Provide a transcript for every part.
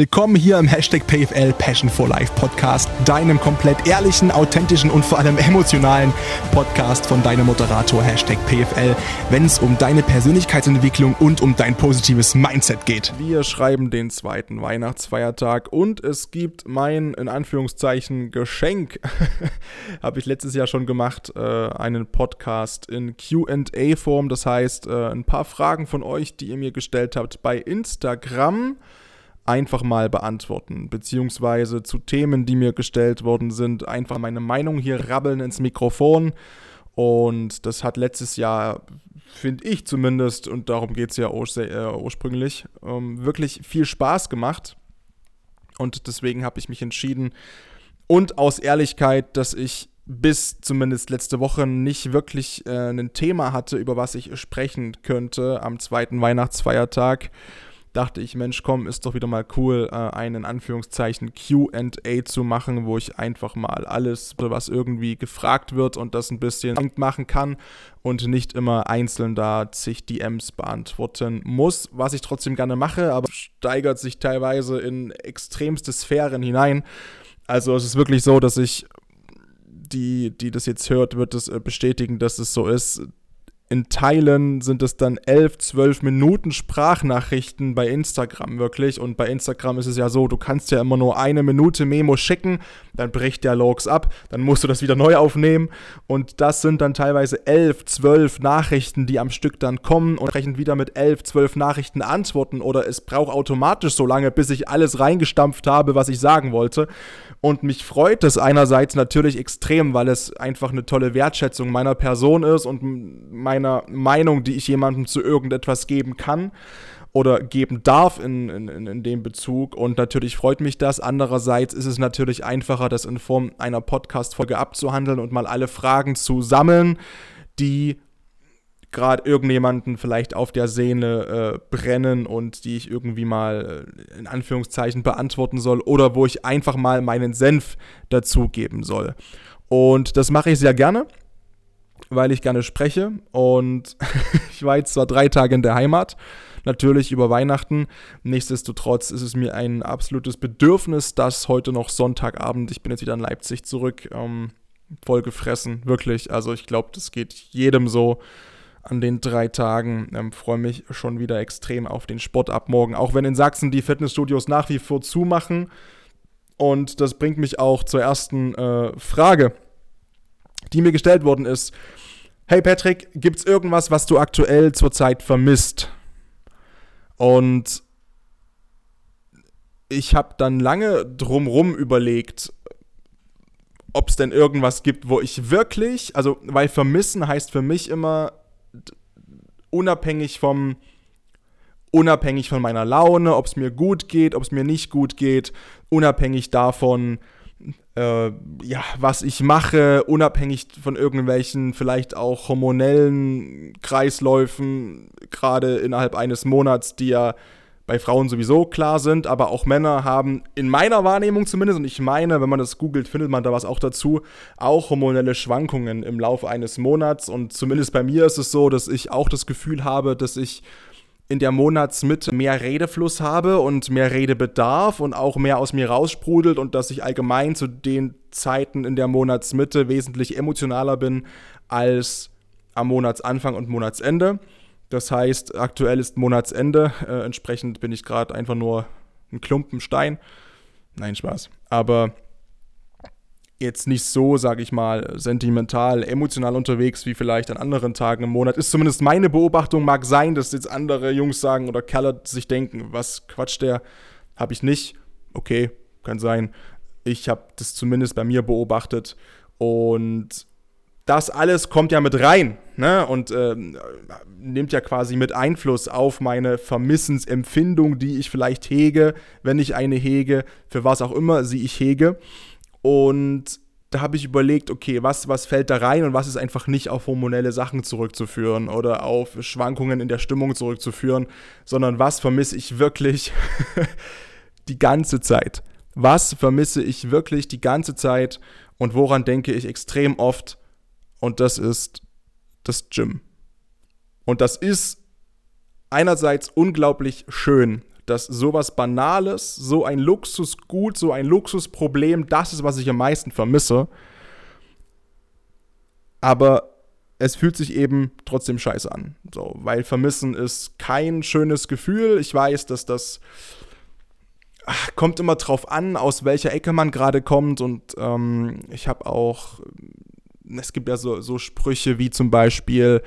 Willkommen hier im Hashtag PFL Passion for Life Podcast, deinem komplett ehrlichen, authentischen und vor allem emotionalen Podcast von deinem Moderator Hashtag PFL, wenn es um deine Persönlichkeitsentwicklung und um dein positives Mindset geht. Wir schreiben den zweiten Weihnachtsfeiertag und es gibt mein, in Anführungszeichen, Geschenk. Habe ich letztes Jahr schon gemacht, äh, einen Podcast in QA-Form. Das heißt, äh, ein paar Fragen von euch, die ihr mir gestellt habt bei Instagram einfach mal beantworten, beziehungsweise zu Themen, die mir gestellt worden sind, einfach meine Meinung hier rabbeln ins Mikrofon. Und das hat letztes Jahr, finde ich zumindest, und darum geht es ja äh, ursprünglich, ähm, wirklich viel Spaß gemacht. Und deswegen habe ich mich entschieden, und aus Ehrlichkeit, dass ich bis zumindest letzte Woche nicht wirklich äh, ein Thema hatte, über was ich sprechen könnte am zweiten Weihnachtsfeiertag dachte ich, Mensch, komm, ist doch wieder mal cool, äh, einen Anführungszeichen QA zu machen, wo ich einfach mal alles, was irgendwie gefragt wird und das ein bisschen machen kann und nicht immer einzeln da zig DMs beantworten muss, was ich trotzdem gerne mache, aber steigert sich teilweise in extremste Sphären hinein. Also es ist wirklich so, dass ich die, die das jetzt hört, wird es äh, bestätigen, dass es so ist in Teilen sind es dann 11, 12 Minuten Sprachnachrichten bei Instagram wirklich. Und bei Instagram ist es ja so, du kannst ja immer nur eine Minute Memo schicken, dann bricht der Logs ab, dann musst du das wieder neu aufnehmen. Und das sind dann teilweise 11, 12 Nachrichten, die am Stück dann kommen und rechnen wieder mit 11, 12 Nachrichten antworten. Oder es braucht automatisch so lange, bis ich alles reingestampft habe, was ich sagen wollte. Und mich freut es einerseits natürlich extrem, weil es einfach eine tolle Wertschätzung meiner Person ist und meiner Meinung, die ich jemandem zu irgendetwas geben kann oder geben darf in, in, in dem Bezug. Und natürlich freut mich das. Andererseits ist es natürlich einfacher, das in Form einer Podcast-Folge abzuhandeln und mal alle Fragen zu sammeln, die gerade irgendjemanden vielleicht auf der Sehne äh, brennen und die ich irgendwie mal äh, in Anführungszeichen beantworten soll oder wo ich einfach mal meinen Senf dazugeben soll. Und das mache ich sehr gerne, weil ich gerne spreche und ich war jetzt zwar drei Tage in der Heimat, natürlich über Weihnachten. Nichtsdestotrotz ist es mir ein absolutes Bedürfnis, dass heute noch Sonntagabend, ich bin jetzt wieder in Leipzig zurück, ähm, voll gefressen, wirklich. Also ich glaube, das geht jedem so an den drei Tagen. Ähm, Freue mich schon wieder extrem auf den Sport ab morgen. Auch wenn in Sachsen die Fitnessstudios nach wie vor zumachen. Und das bringt mich auch zur ersten äh, Frage, die mir gestellt worden ist. Hey Patrick, gibt es irgendwas, was du aktuell zurzeit vermisst? Und ich habe dann lange drumrum überlegt, ob es denn irgendwas gibt, wo ich wirklich, also weil vermissen heißt für mich immer, unabhängig vom unabhängig von meiner Laune, ob es mir gut geht, ob es mir nicht gut geht, unabhängig davon, äh, ja, was ich mache, unabhängig von irgendwelchen vielleicht auch hormonellen Kreisläufen, gerade innerhalb eines Monats, die ja bei Frauen sowieso klar sind, aber auch Männer haben in meiner Wahrnehmung zumindest, und ich meine, wenn man das googelt, findet man da was auch dazu, auch hormonelle Schwankungen im Laufe eines Monats. Und zumindest bei mir ist es so, dass ich auch das Gefühl habe, dass ich in der Monatsmitte mehr Redefluss habe und mehr Redebedarf und auch mehr aus mir raussprudelt und dass ich allgemein zu den Zeiten in der Monatsmitte wesentlich emotionaler bin als am Monatsanfang und Monatsende. Das heißt, aktuell ist Monatsende. Äh, entsprechend bin ich gerade einfach nur ein Klumpen Stein. Nein, Spaß. Aber jetzt nicht so, sage ich mal, sentimental, emotional unterwegs wie vielleicht an anderen Tagen im Monat. Ist zumindest meine Beobachtung. Mag sein, dass jetzt andere Jungs sagen oder Kerle sich denken, was quatscht der? Habe ich nicht. Okay, kann sein. Ich habe das zumindest bei mir beobachtet. Und das alles kommt ja mit rein ne? und äh, nimmt ja quasi mit Einfluss auf meine Vermissensempfindung, die ich vielleicht hege, wenn ich eine hege, für was auch immer sie ich hege. Und da habe ich überlegt, okay, was, was fällt da rein und was ist einfach nicht auf hormonelle Sachen zurückzuführen oder auf Schwankungen in der Stimmung zurückzuführen, sondern was vermisse ich wirklich die ganze Zeit? Was vermisse ich wirklich die ganze Zeit und woran denke ich extrem oft? und das ist das Gym. Und das ist einerseits unglaublich schön, dass sowas Banales, so ein Luxusgut, so ein Luxusproblem, das ist, was ich am meisten vermisse. Aber es fühlt sich eben trotzdem scheiße an. So, weil vermissen ist kein schönes Gefühl. Ich weiß, dass das ach, kommt immer drauf an, aus welcher Ecke man gerade kommt. Und ähm, ich habe auch, es gibt ja so, so Sprüche wie zum Beispiel,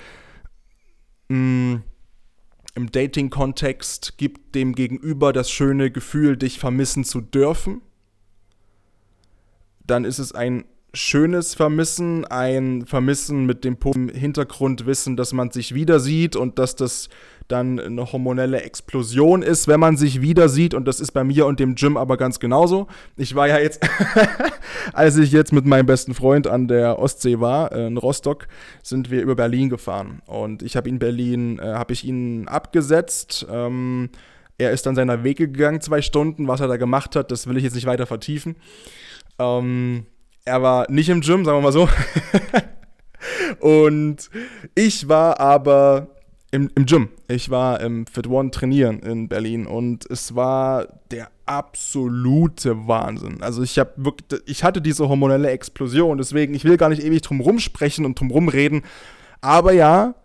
mh, mm, im Dating-Kontext gibt dem Gegenüber das schöne Gefühl, dich vermissen zu dürfen. Dann ist es ein schönes Vermissen, ein Vermissen mit dem Hintergrund wissen, dass man sich wieder sieht und dass das dann eine hormonelle Explosion ist, wenn man sich wieder sieht. Und das ist bei mir und dem Gym aber ganz genauso. Ich war ja jetzt, als ich jetzt mit meinem besten Freund an der Ostsee war, äh, in Rostock, sind wir über Berlin gefahren. Und ich habe ihn Berlin, äh, habe ich ihn abgesetzt. Ähm, er ist dann seiner Wege gegangen, zwei Stunden. Was er da gemacht hat, das will ich jetzt nicht weiter vertiefen. Ähm, er war nicht im Gym, sagen wir mal so. und ich war aber im, im Gym. Ich war im Fit One trainieren in Berlin und es war der absolute Wahnsinn. Also ich habe wirklich, ich hatte diese hormonelle Explosion, deswegen, ich will gar nicht ewig drum rumsprechen und drum rumreden. Aber ja,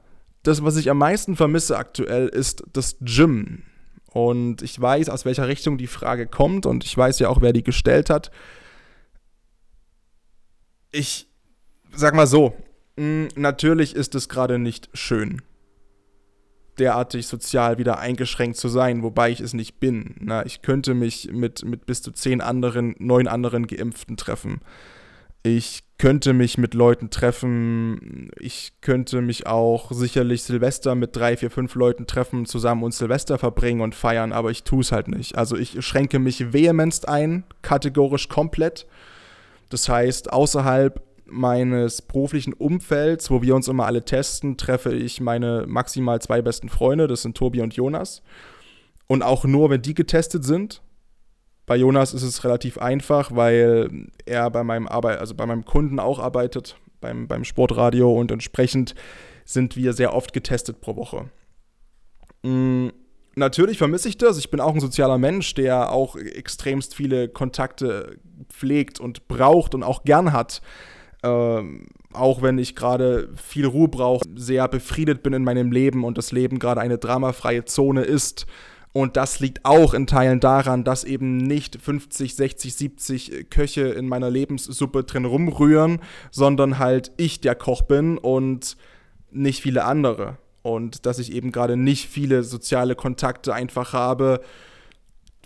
das, was ich am meisten vermisse aktuell, ist das Gym. Und ich weiß, aus welcher Richtung die Frage kommt und ich weiß ja auch, wer die gestellt hat. Ich sag mal so, mh, natürlich ist es gerade nicht schön derartig sozial wieder eingeschränkt zu sein, wobei ich es nicht bin. Na, ich könnte mich mit, mit bis zu zehn anderen, neun anderen Geimpften treffen. Ich könnte mich mit Leuten treffen. Ich könnte mich auch sicherlich Silvester mit drei, vier, fünf Leuten treffen, zusammen uns Silvester verbringen und feiern, aber ich tue es halt nicht. Also ich schränke mich vehemenst ein, kategorisch komplett. Das heißt, außerhalb meines beruflichen Umfelds, wo wir uns immer alle testen, treffe ich meine maximal zwei besten Freunde, das sind Tobi und Jonas. Und auch nur, wenn die getestet sind. Bei Jonas ist es relativ einfach, weil er bei meinem Arbeit, also bei meinem Kunden auch arbeitet, beim, beim Sportradio und entsprechend sind wir sehr oft getestet pro Woche. Mhm natürlich vermisse ich das. Ich bin auch ein sozialer Mensch, der auch extremst viele Kontakte pflegt und braucht und auch gern hat. Ähm, auch wenn ich gerade viel Ruhe brauche, sehr befriedet bin in meinem Leben und das Leben gerade eine dramafreie Zone ist. Und das liegt auch in Teilen daran, dass eben nicht 50, 60, 70 Köche in meiner Lebenssuppe drin rumrühren, sondern halt ich der Koch bin und nicht viele andere. Und dass ich eben gerade nicht viele soziale Kontakte einfach habe,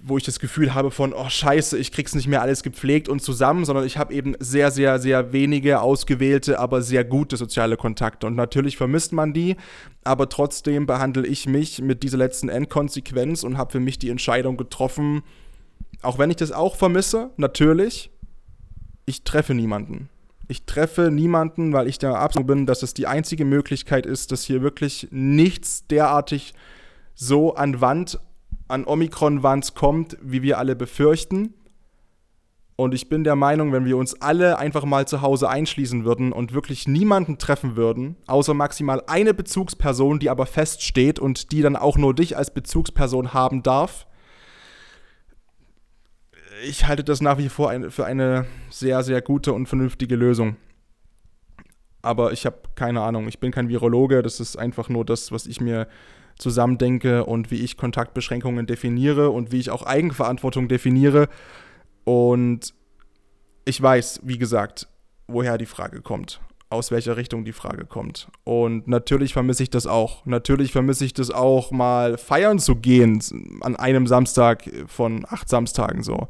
wo ich das Gefühl habe von, oh scheiße, ich krieg's nicht mehr alles gepflegt und zusammen, sondern ich habe eben sehr, sehr, sehr wenige ausgewählte, aber sehr gute soziale Kontakte. Und natürlich vermisst man die, aber trotzdem behandle ich mich mit dieser letzten Endkonsequenz und habe für mich die Entscheidung getroffen, auch wenn ich das auch vermisse, natürlich, ich treffe niemanden. Ich treffe niemanden, weil ich der Absicht bin, dass es die einzige Möglichkeit ist, dass hier wirklich nichts derartig so an Wand an Omikron-Wands kommt, wie wir alle befürchten. Und ich bin der Meinung, wenn wir uns alle einfach mal zu Hause einschließen würden und wirklich niemanden treffen würden, außer maximal eine Bezugsperson, die aber feststeht und die dann auch nur dich als Bezugsperson haben darf, ich halte das nach wie vor für eine sehr, sehr gute und vernünftige Lösung. Aber ich habe keine Ahnung, ich bin kein Virologe, das ist einfach nur das, was ich mir zusammendenke und wie ich Kontaktbeschränkungen definiere und wie ich auch Eigenverantwortung definiere. Und ich weiß, wie gesagt, woher die Frage kommt, aus welcher Richtung die Frage kommt. Und natürlich vermisse ich das auch. Natürlich vermisse ich das auch, mal feiern zu gehen an einem Samstag von acht Samstagen so.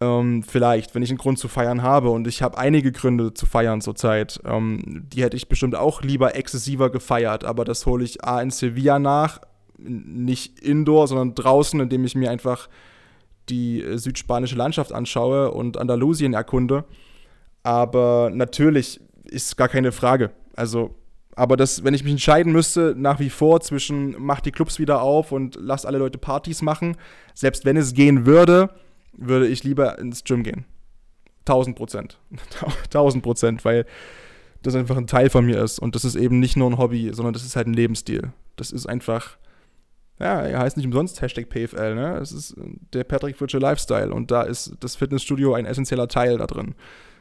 Ähm, vielleicht, wenn ich einen Grund zu feiern habe. Und ich habe einige Gründe zu feiern zurzeit. Ähm, die hätte ich bestimmt auch lieber exzessiver gefeiert. Aber das hole ich A in Sevilla nach. Nicht indoor, sondern draußen, indem ich mir einfach die äh, südspanische Landschaft anschaue und Andalusien erkunde. Aber natürlich ist gar keine Frage. Also, aber das, wenn ich mich entscheiden müsste, nach wie vor zwischen mach die Clubs wieder auf und lass alle Leute Partys machen, selbst wenn es gehen würde, würde ich lieber ins Gym gehen. 1000 Prozent. 1000 Prozent, weil das einfach ein Teil von mir ist. Und das ist eben nicht nur ein Hobby, sondern das ist halt ein Lebensstil. Das ist einfach Ja, er heißt nicht umsonst Hashtag PFL, ne? Es ist der Patrick Fritsche Lifestyle und da ist das Fitnessstudio ein essentieller Teil da drin.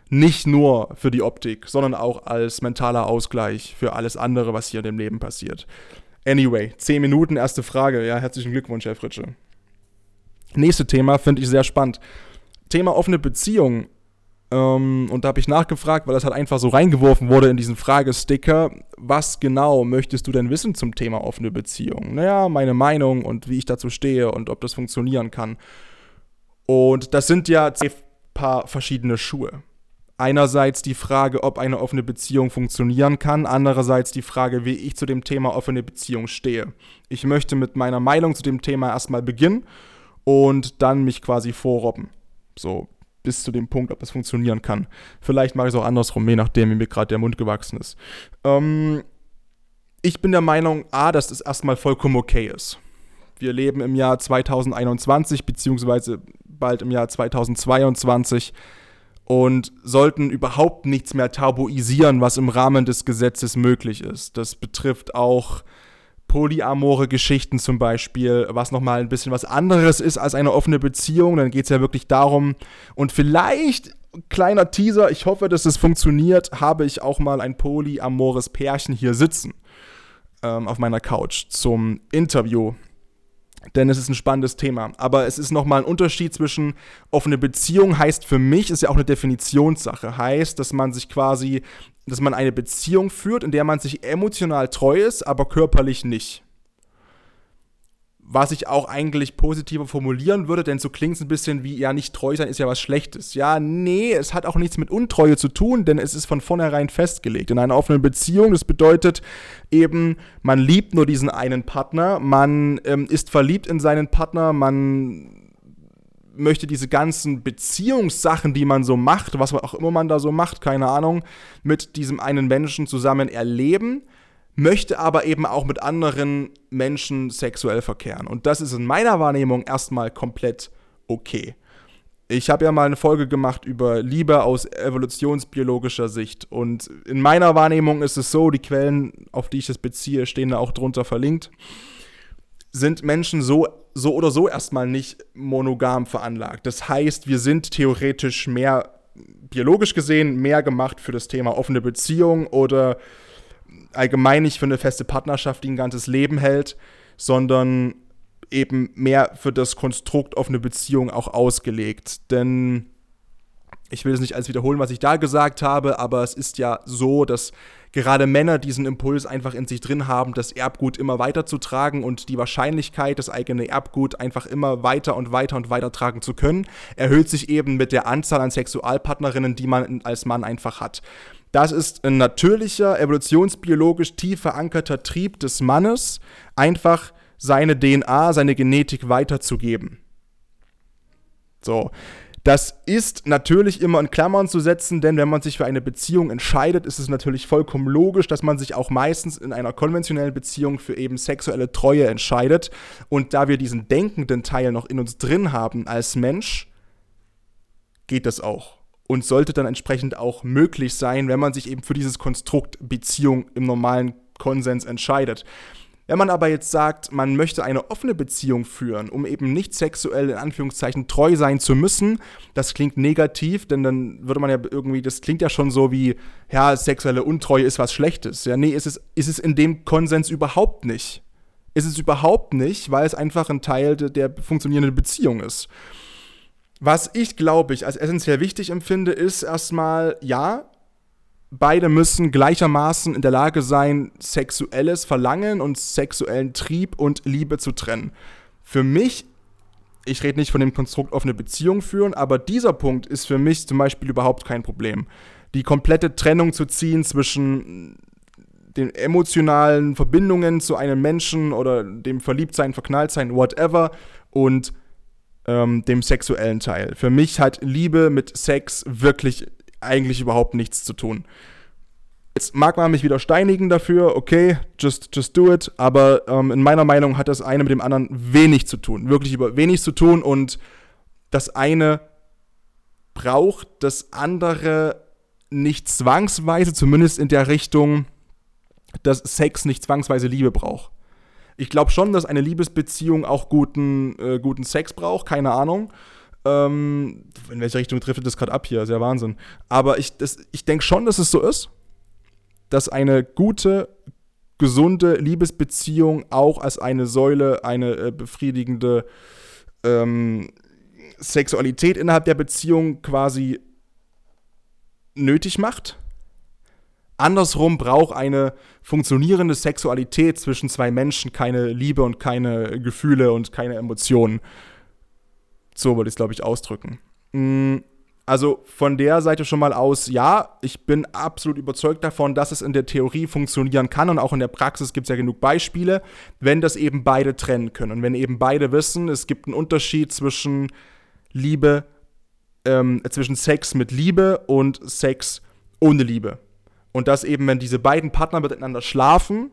Nicht nur für die Optik, sondern auch als mentaler Ausgleich für alles andere, was hier in dem Leben passiert. Anyway, 10 Minuten, erste Frage. Ja, herzlichen Glückwunsch, Herr Fritsche. Nächste Thema finde ich sehr spannend. Thema offene Beziehung. Ähm, und da habe ich nachgefragt, weil das halt einfach so reingeworfen wurde in diesen Fragesticker. Was genau möchtest du denn wissen zum Thema offene Beziehung? Naja, meine Meinung und wie ich dazu stehe und ob das funktionieren kann. Und das sind ja zwei Paar verschiedene Schuhe. Einerseits die Frage, ob eine offene Beziehung funktionieren kann, andererseits die Frage, wie ich zu dem Thema offene Beziehung stehe. Ich möchte mit meiner Meinung zu dem Thema erstmal beginnen und dann mich quasi vorrobben. So, bis zu dem Punkt, ob das funktionieren kann. Vielleicht mache ich es auch andersrum, je nachdem, wie mir gerade der Mund gewachsen ist. Ähm, ich bin der Meinung, A, dass es erstmal vollkommen okay ist. Wir leben im Jahr 2021, beziehungsweise bald im Jahr 2022 und sollten überhaupt nichts mehr tabuisieren, was im Rahmen des Gesetzes möglich ist. Das betrifft auch polyamore Geschichten zum Beispiel, was nochmal ein bisschen was anderes ist als eine offene Beziehung. Dann geht es ja wirklich darum, und vielleicht, kleiner Teaser, ich hoffe, dass es funktioniert, habe ich auch mal ein polyamores Pärchen hier sitzen ähm, auf meiner Couch zum Interview denn es ist ein spannendes Thema. Aber es ist nochmal ein Unterschied zwischen offene Beziehung heißt für mich, ist ja auch eine Definitionssache. Heißt, dass man sich quasi, dass man eine Beziehung führt, in der man sich emotional treu ist, aber körperlich nicht was ich auch eigentlich positiver formulieren würde, denn so klingt es ein bisschen wie, ja, nicht treu sein ist ja was Schlechtes. Ja, nee, es hat auch nichts mit Untreue zu tun, denn es ist von vornherein festgelegt. In einer offenen Beziehung, das bedeutet eben, man liebt nur diesen einen Partner, man ähm, ist verliebt in seinen Partner, man möchte diese ganzen Beziehungssachen, die man so macht, was auch immer man da so macht, keine Ahnung, mit diesem einen Menschen zusammen erleben möchte aber eben auch mit anderen Menschen sexuell verkehren. Und das ist in meiner Wahrnehmung erstmal komplett okay. Ich habe ja mal eine Folge gemacht über Liebe aus evolutionsbiologischer Sicht. Und in meiner Wahrnehmung ist es so, die Quellen, auf die ich das beziehe, stehen da auch drunter verlinkt, sind Menschen so, so oder so erstmal nicht monogam veranlagt. Das heißt, wir sind theoretisch mehr, biologisch gesehen, mehr gemacht für das Thema offene Beziehung oder allgemein nicht für eine feste Partnerschaft, die ein ganzes Leben hält, sondern eben mehr für das Konstrukt offene Beziehung auch ausgelegt. Denn ich will es nicht alles wiederholen, was ich da gesagt habe, aber es ist ja so, dass gerade Männer diesen Impuls einfach in sich drin haben, das Erbgut immer weiterzutragen und die Wahrscheinlichkeit, das eigene Erbgut einfach immer weiter und weiter und weiter tragen zu können, erhöht sich eben mit der Anzahl an Sexualpartnerinnen, die man als Mann einfach hat. Das ist ein natürlicher, evolutionsbiologisch tief verankerter Trieb des Mannes, einfach seine DNA, seine Genetik weiterzugeben. So. Das ist natürlich immer in Klammern zu setzen, denn wenn man sich für eine Beziehung entscheidet, ist es natürlich vollkommen logisch, dass man sich auch meistens in einer konventionellen Beziehung für eben sexuelle Treue entscheidet. Und da wir diesen denkenden Teil noch in uns drin haben als Mensch, geht das auch und sollte dann entsprechend auch möglich sein, wenn man sich eben für dieses Konstrukt Beziehung im normalen Konsens entscheidet. Wenn man aber jetzt sagt, man möchte eine offene Beziehung führen, um eben nicht sexuell in Anführungszeichen treu sein zu müssen, das klingt negativ, denn dann würde man ja irgendwie, das klingt ja schon so wie, ja, sexuelle Untreue ist was Schlechtes. Ja, nee, ist es, ist es in dem Konsens überhaupt nicht. Ist es überhaupt nicht, weil es einfach ein Teil der, der funktionierenden Beziehung ist. Was ich, glaube ich, als essentiell wichtig empfinde, ist erstmal, ja, beide müssen gleichermaßen in der Lage sein, sexuelles Verlangen und sexuellen Trieb und Liebe zu trennen. Für mich, ich rede nicht von dem Konstrukt offene Beziehung führen, aber dieser Punkt ist für mich zum Beispiel überhaupt kein Problem. Die komplette Trennung zu ziehen zwischen den emotionalen Verbindungen zu einem Menschen oder dem Verliebtsein, Verknalltsein, whatever, und ähm, dem sexuellen Teil. Für mich hat Liebe mit Sex wirklich eigentlich überhaupt nichts zu tun. Jetzt mag man mich wieder steinigen dafür, okay, just, just do it, aber ähm, in meiner Meinung hat das eine mit dem anderen wenig zu tun, wirklich über wenig zu tun und das eine braucht das andere nicht zwangsweise, zumindest in der Richtung, dass Sex nicht zwangsweise Liebe braucht. Ich glaube schon, dass eine Liebesbeziehung auch guten, äh, guten Sex braucht, keine Ahnung. Ähm, in welche Richtung trifft das gerade ab hier? Ist ja Wahnsinn. Aber ich, ich denke schon, dass es so ist, dass eine gute, gesunde Liebesbeziehung auch als eine Säule, eine äh, befriedigende ähm, Sexualität innerhalb der Beziehung quasi nötig macht. Andersrum braucht eine funktionierende Sexualität zwischen zwei Menschen keine Liebe und keine Gefühle und keine Emotionen. So wollte ich es, glaube ich, ausdrücken. Mm, also von der Seite schon mal aus, ja, ich bin absolut überzeugt davon, dass es in der Theorie funktionieren kann und auch in der Praxis gibt es ja genug Beispiele, wenn das eben beide trennen können und wenn eben beide wissen, es gibt einen Unterschied zwischen Liebe, ähm, zwischen Sex mit Liebe und Sex ohne Liebe. Und dass eben, wenn diese beiden Partner miteinander schlafen,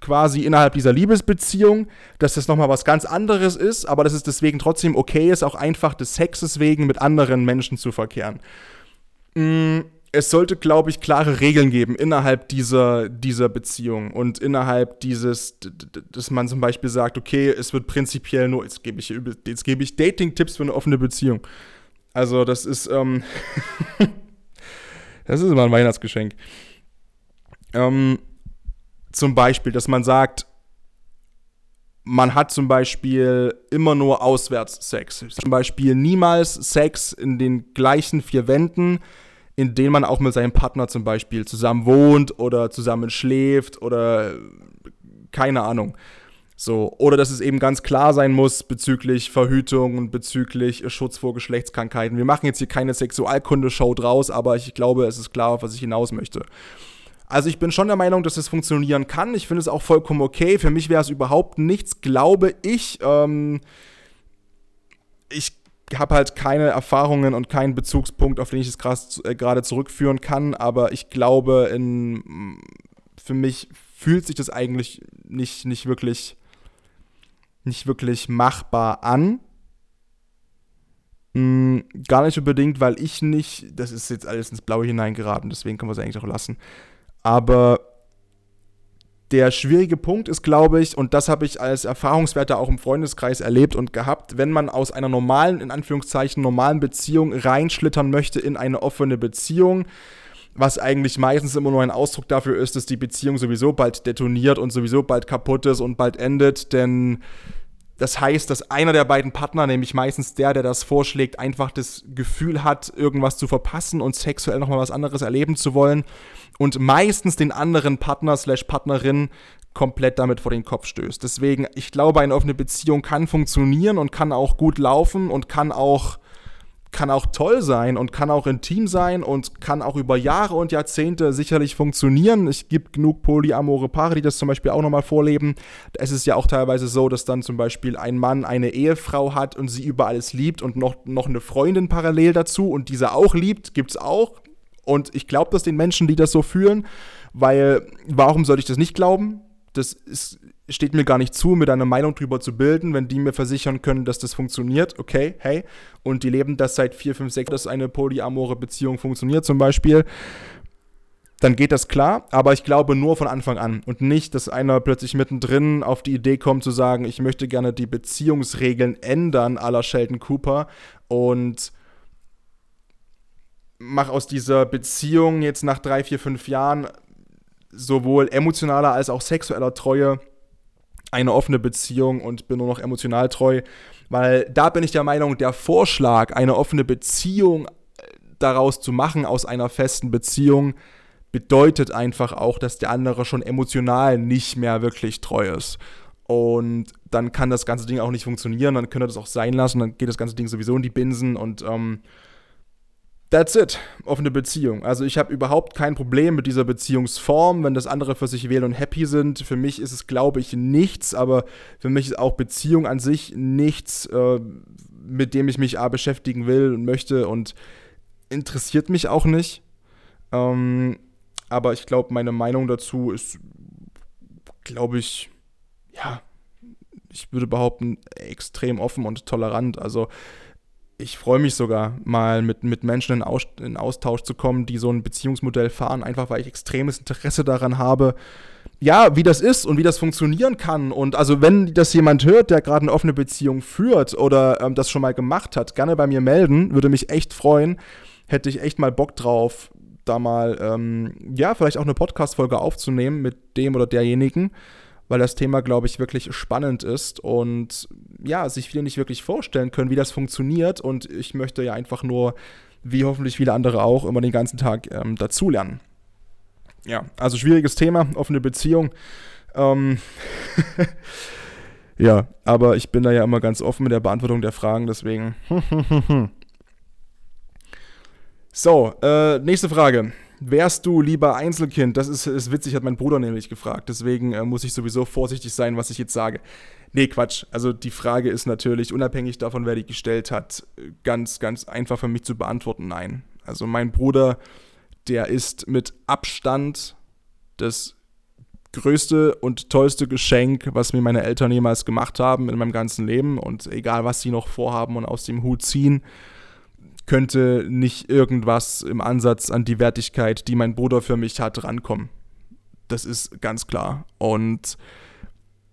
quasi innerhalb dieser Liebesbeziehung, dass das nochmal was ganz anderes ist, aber dass es deswegen trotzdem okay ist, auch einfach des Sexes wegen mit anderen Menschen zu verkehren. Mm, es sollte, glaube ich, klare Regeln geben innerhalb dieser, dieser Beziehung und innerhalb dieses, dass man zum Beispiel sagt, okay, es wird prinzipiell nur, jetzt gebe ich, jetzt ich Dating-Tipps für eine offene Beziehung. Also das ist, ähm, das ist immer ein Weihnachtsgeschenk. Ähm, zum Beispiel, dass man sagt, man hat zum Beispiel immer nur Auswärtssex. Zum Beispiel niemals Sex in den gleichen vier Wänden, in denen man auch mit seinem Partner zum Beispiel zusammen wohnt oder zusammen schläft oder keine Ahnung. So, oder dass es eben ganz klar sein muss bezüglich Verhütung und bezüglich Schutz vor Geschlechtskrankheiten. Wir machen jetzt hier keine Sexualkunde-Show draus, aber ich glaube, es ist klar, auf was ich hinaus möchte. Also ich bin schon der Meinung, dass es funktionieren kann. Ich finde es auch vollkommen okay. Für mich wäre es überhaupt nichts, glaube ich. Ähm, ich habe halt keine Erfahrungen und keinen Bezugspunkt, auf den ich es äh, gerade zurückführen kann. Aber ich glaube, in, für mich fühlt sich das eigentlich nicht, nicht, wirklich, nicht wirklich machbar an. Mhm, gar nicht unbedingt, weil ich nicht, das ist jetzt alles ins Blaue hineingeraten, deswegen können wir es eigentlich auch lassen. Aber der schwierige Punkt ist, glaube ich, und das habe ich als Erfahrungswerte auch im Freundeskreis erlebt und gehabt, wenn man aus einer normalen, in Anführungszeichen, normalen Beziehung reinschlittern möchte in eine offene Beziehung, was eigentlich meistens immer nur ein Ausdruck dafür ist, dass die Beziehung sowieso bald detoniert und sowieso bald kaputt ist und bald endet, denn das heißt, dass einer der beiden Partner, nämlich meistens der, der das vorschlägt, einfach das Gefühl hat, irgendwas zu verpassen und sexuell nochmal was anderes erleben zu wollen und meistens den anderen Partner slash Partnerin komplett damit vor den Kopf stößt. Deswegen, ich glaube, eine offene Beziehung kann funktionieren und kann auch gut laufen und kann auch kann auch toll sein und kann auch intim sein und kann auch über Jahre und Jahrzehnte sicherlich funktionieren. Es gibt genug polyamore Paare, die das zum Beispiel auch nochmal vorleben. Es ist ja auch teilweise so, dass dann zum Beispiel ein Mann eine Ehefrau hat und sie über alles liebt und noch, noch eine Freundin parallel dazu und diese auch liebt, gibt es auch. Und ich glaube das den Menschen, die das so fühlen, weil warum sollte ich das nicht glauben? Das ist, steht mir gar nicht zu, mir da eine Meinung drüber zu bilden, wenn die mir versichern können, dass das funktioniert, okay, hey, und die leben das seit 4, 5, 6, dass eine polyamore Beziehung funktioniert zum Beispiel, dann geht das klar, aber ich glaube nur von Anfang an und nicht, dass einer plötzlich mittendrin auf die Idee kommt zu sagen, ich möchte gerne die Beziehungsregeln ändern aller Sheldon Cooper und mach aus dieser Beziehung jetzt nach drei, vier, fünf Jahren sowohl emotionaler als auch sexueller Treue eine offene Beziehung und bin nur noch emotional treu, weil da bin ich der Meinung, der Vorschlag, eine offene Beziehung äh, daraus zu machen aus einer festen Beziehung, bedeutet einfach auch, dass der andere schon emotional nicht mehr wirklich treu ist. Und dann kann das ganze Ding auch nicht funktionieren, dann könnte das auch sein lassen, dann geht das ganze Ding sowieso in die Binsen und ähm, That's it. Offene Beziehung. Also ich habe überhaupt kein Problem mit dieser Beziehungsform, wenn das andere für sich wählen und happy sind. Für mich ist es, glaube ich, nichts, aber für mich ist auch Beziehung an sich nichts, äh, mit dem ich mich A, beschäftigen will und möchte und interessiert mich auch nicht. Ähm, aber ich glaube, meine Meinung dazu ist, glaube ich, ja, ich würde behaupten, extrem offen und tolerant. Also ich freue mich sogar, mal mit, mit Menschen in, Aus, in Austausch zu kommen, die so ein Beziehungsmodell fahren, einfach weil ich extremes Interesse daran habe, ja, wie das ist und wie das funktionieren kann. Und also, wenn das jemand hört, der gerade eine offene Beziehung führt oder ähm, das schon mal gemacht hat, gerne bei mir melden, würde mich echt freuen. Hätte ich echt mal Bock drauf, da mal, ähm, ja, vielleicht auch eine Podcast-Folge aufzunehmen mit dem oder derjenigen weil das Thema, glaube ich, wirklich spannend ist und ja, sich viele nicht wirklich vorstellen können, wie das funktioniert. Und ich möchte ja einfach nur, wie hoffentlich viele andere auch, immer den ganzen Tag ähm, dazulernen. Ja, also schwieriges Thema, offene Beziehung. Ähm ja, aber ich bin da ja immer ganz offen mit der Beantwortung der Fragen, deswegen. so, äh, nächste Frage. Wärst du lieber Einzelkind? Das ist, ist witzig, hat mein Bruder nämlich gefragt. Deswegen äh, muss ich sowieso vorsichtig sein, was ich jetzt sage. Nee, Quatsch. Also die Frage ist natürlich, unabhängig davon, wer die gestellt hat, ganz, ganz einfach für mich zu beantworten, nein. Also mein Bruder, der ist mit Abstand das größte und tollste Geschenk, was mir meine Eltern jemals gemacht haben in meinem ganzen Leben. Und egal, was sie noch vorhaben und aus dem Hut ziehen, könnte nicht irgendwas im Ansatz an die Wertigkeit, die mein Bruder für mich hat, rankommen. Das ist ganz klar. Und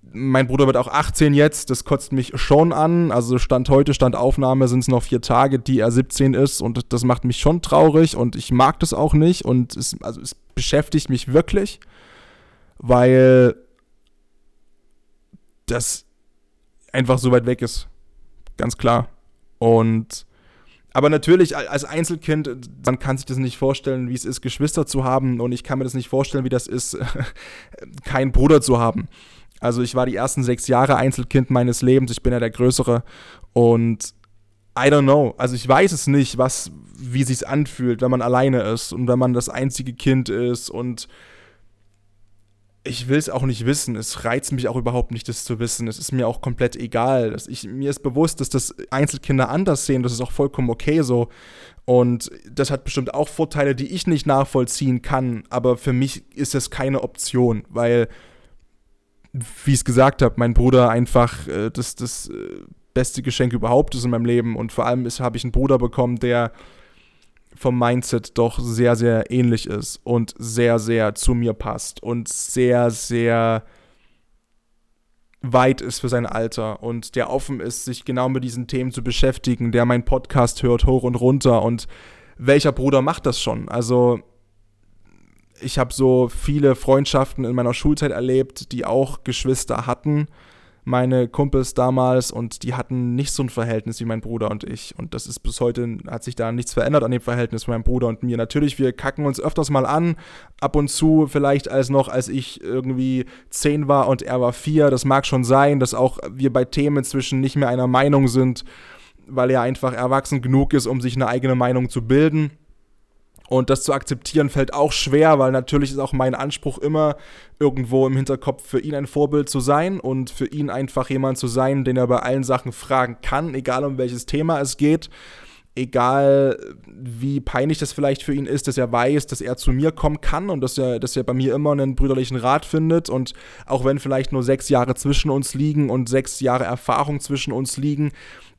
mein Bruder wird auch 18 jetzt, das kotzt mich schon an. Also Stand heute, Stand Aufnahme sind es noch vier Tage, die er 17 ist und das macht mich schon traurig und ich mag das auch nicht und es, also es beschäftigt mich wirklich, weil das einfach so weit weg ist. Ganz klar. Und aber natürlich, als Einzelkind, man kann sich das nicht vorstellen, wie es ist, Geschwister zu haben. Und ich kann mir das nicht vorstellen, wie das ist, keinen Bruder zu haben. Also ich war die ersten sechs Jahre Einzelkind meines Lebens. Ich bin ja der Größere. Und I don't know. Also ich weiß es nicht, was, wie sich's anfühlt, wenn man alleine ist und wenn man das einzige Kind ist und ich will es auch nicht wissen. Es reizt mich auch überhaupt nicht, das zu wissen. Es ist mir auch komplett egal. Ich, mir ist bewusst, dass das Einzelkinder anders sehen. Das ist auch vollkommen okay so. Und das hat bestimmt auch Vorteile, die ich nicht nachvollziehen kann. Aber für mich ist das keine Option, weil, wie ich es gesagt habe, mein Bruder einfach äh, das, das äh, beste Geschenk überhaupt ist in meinem Leben. Und vor allem habe ich einen Bruder bekommen, der vom Mindset doch sehr, sehr ähnlich ist und sehr, sehr zu mir passt und sehr, sehr weit ist für sein Alter und der offen ist, sich genau mit diesen Themen zu beschäftigen, der meinen Podcast hört hoch und runter und welcher Bruder macht das schon? Also ich habe so viele Freundschaften in meiner Schulzeit erlebt, die auch Geschwister hatten meine Kumpels damals und die hatten nicht so ein Verhältnis wie mein Bruder und ich. Und das ist bis heute, hat sich da nichts verändert an dem Verhältnis von meinem Bruder und mir. Natürlich, wir kacken uns öfters mal an, ab und zu, vielleicht als noch, als ich irgendwie zehn war und er war vier. Das mag schon sein, dass auch wir bei Themen inzwischen nicht mehr einer Meinung sind, weil er einfach erwachsen genug ist, um sich eine eigene Meinung zu bilden. Und das zu akzeptieren fällt auch schwer, weil natürlich ist auch mein Anspruch immer irgendwo im Hinterkopf für ihn ein Vorbild zu sein und für ihn einfach jemand zu sein, den er bei allen Sachen fragen kann, egal um welches Thema es geht. Egal wie peinlich das vielleicht für ihn ist, dass er weiß, dass er zu mir kommen kann und dass er, dass er bei mir immer einen brüderlichen Rat findet. Und auch wenn vielleicht nur sechs Jahre zwischen uns liegen und sechs Jahre Erfahrung zwischen uns liegen,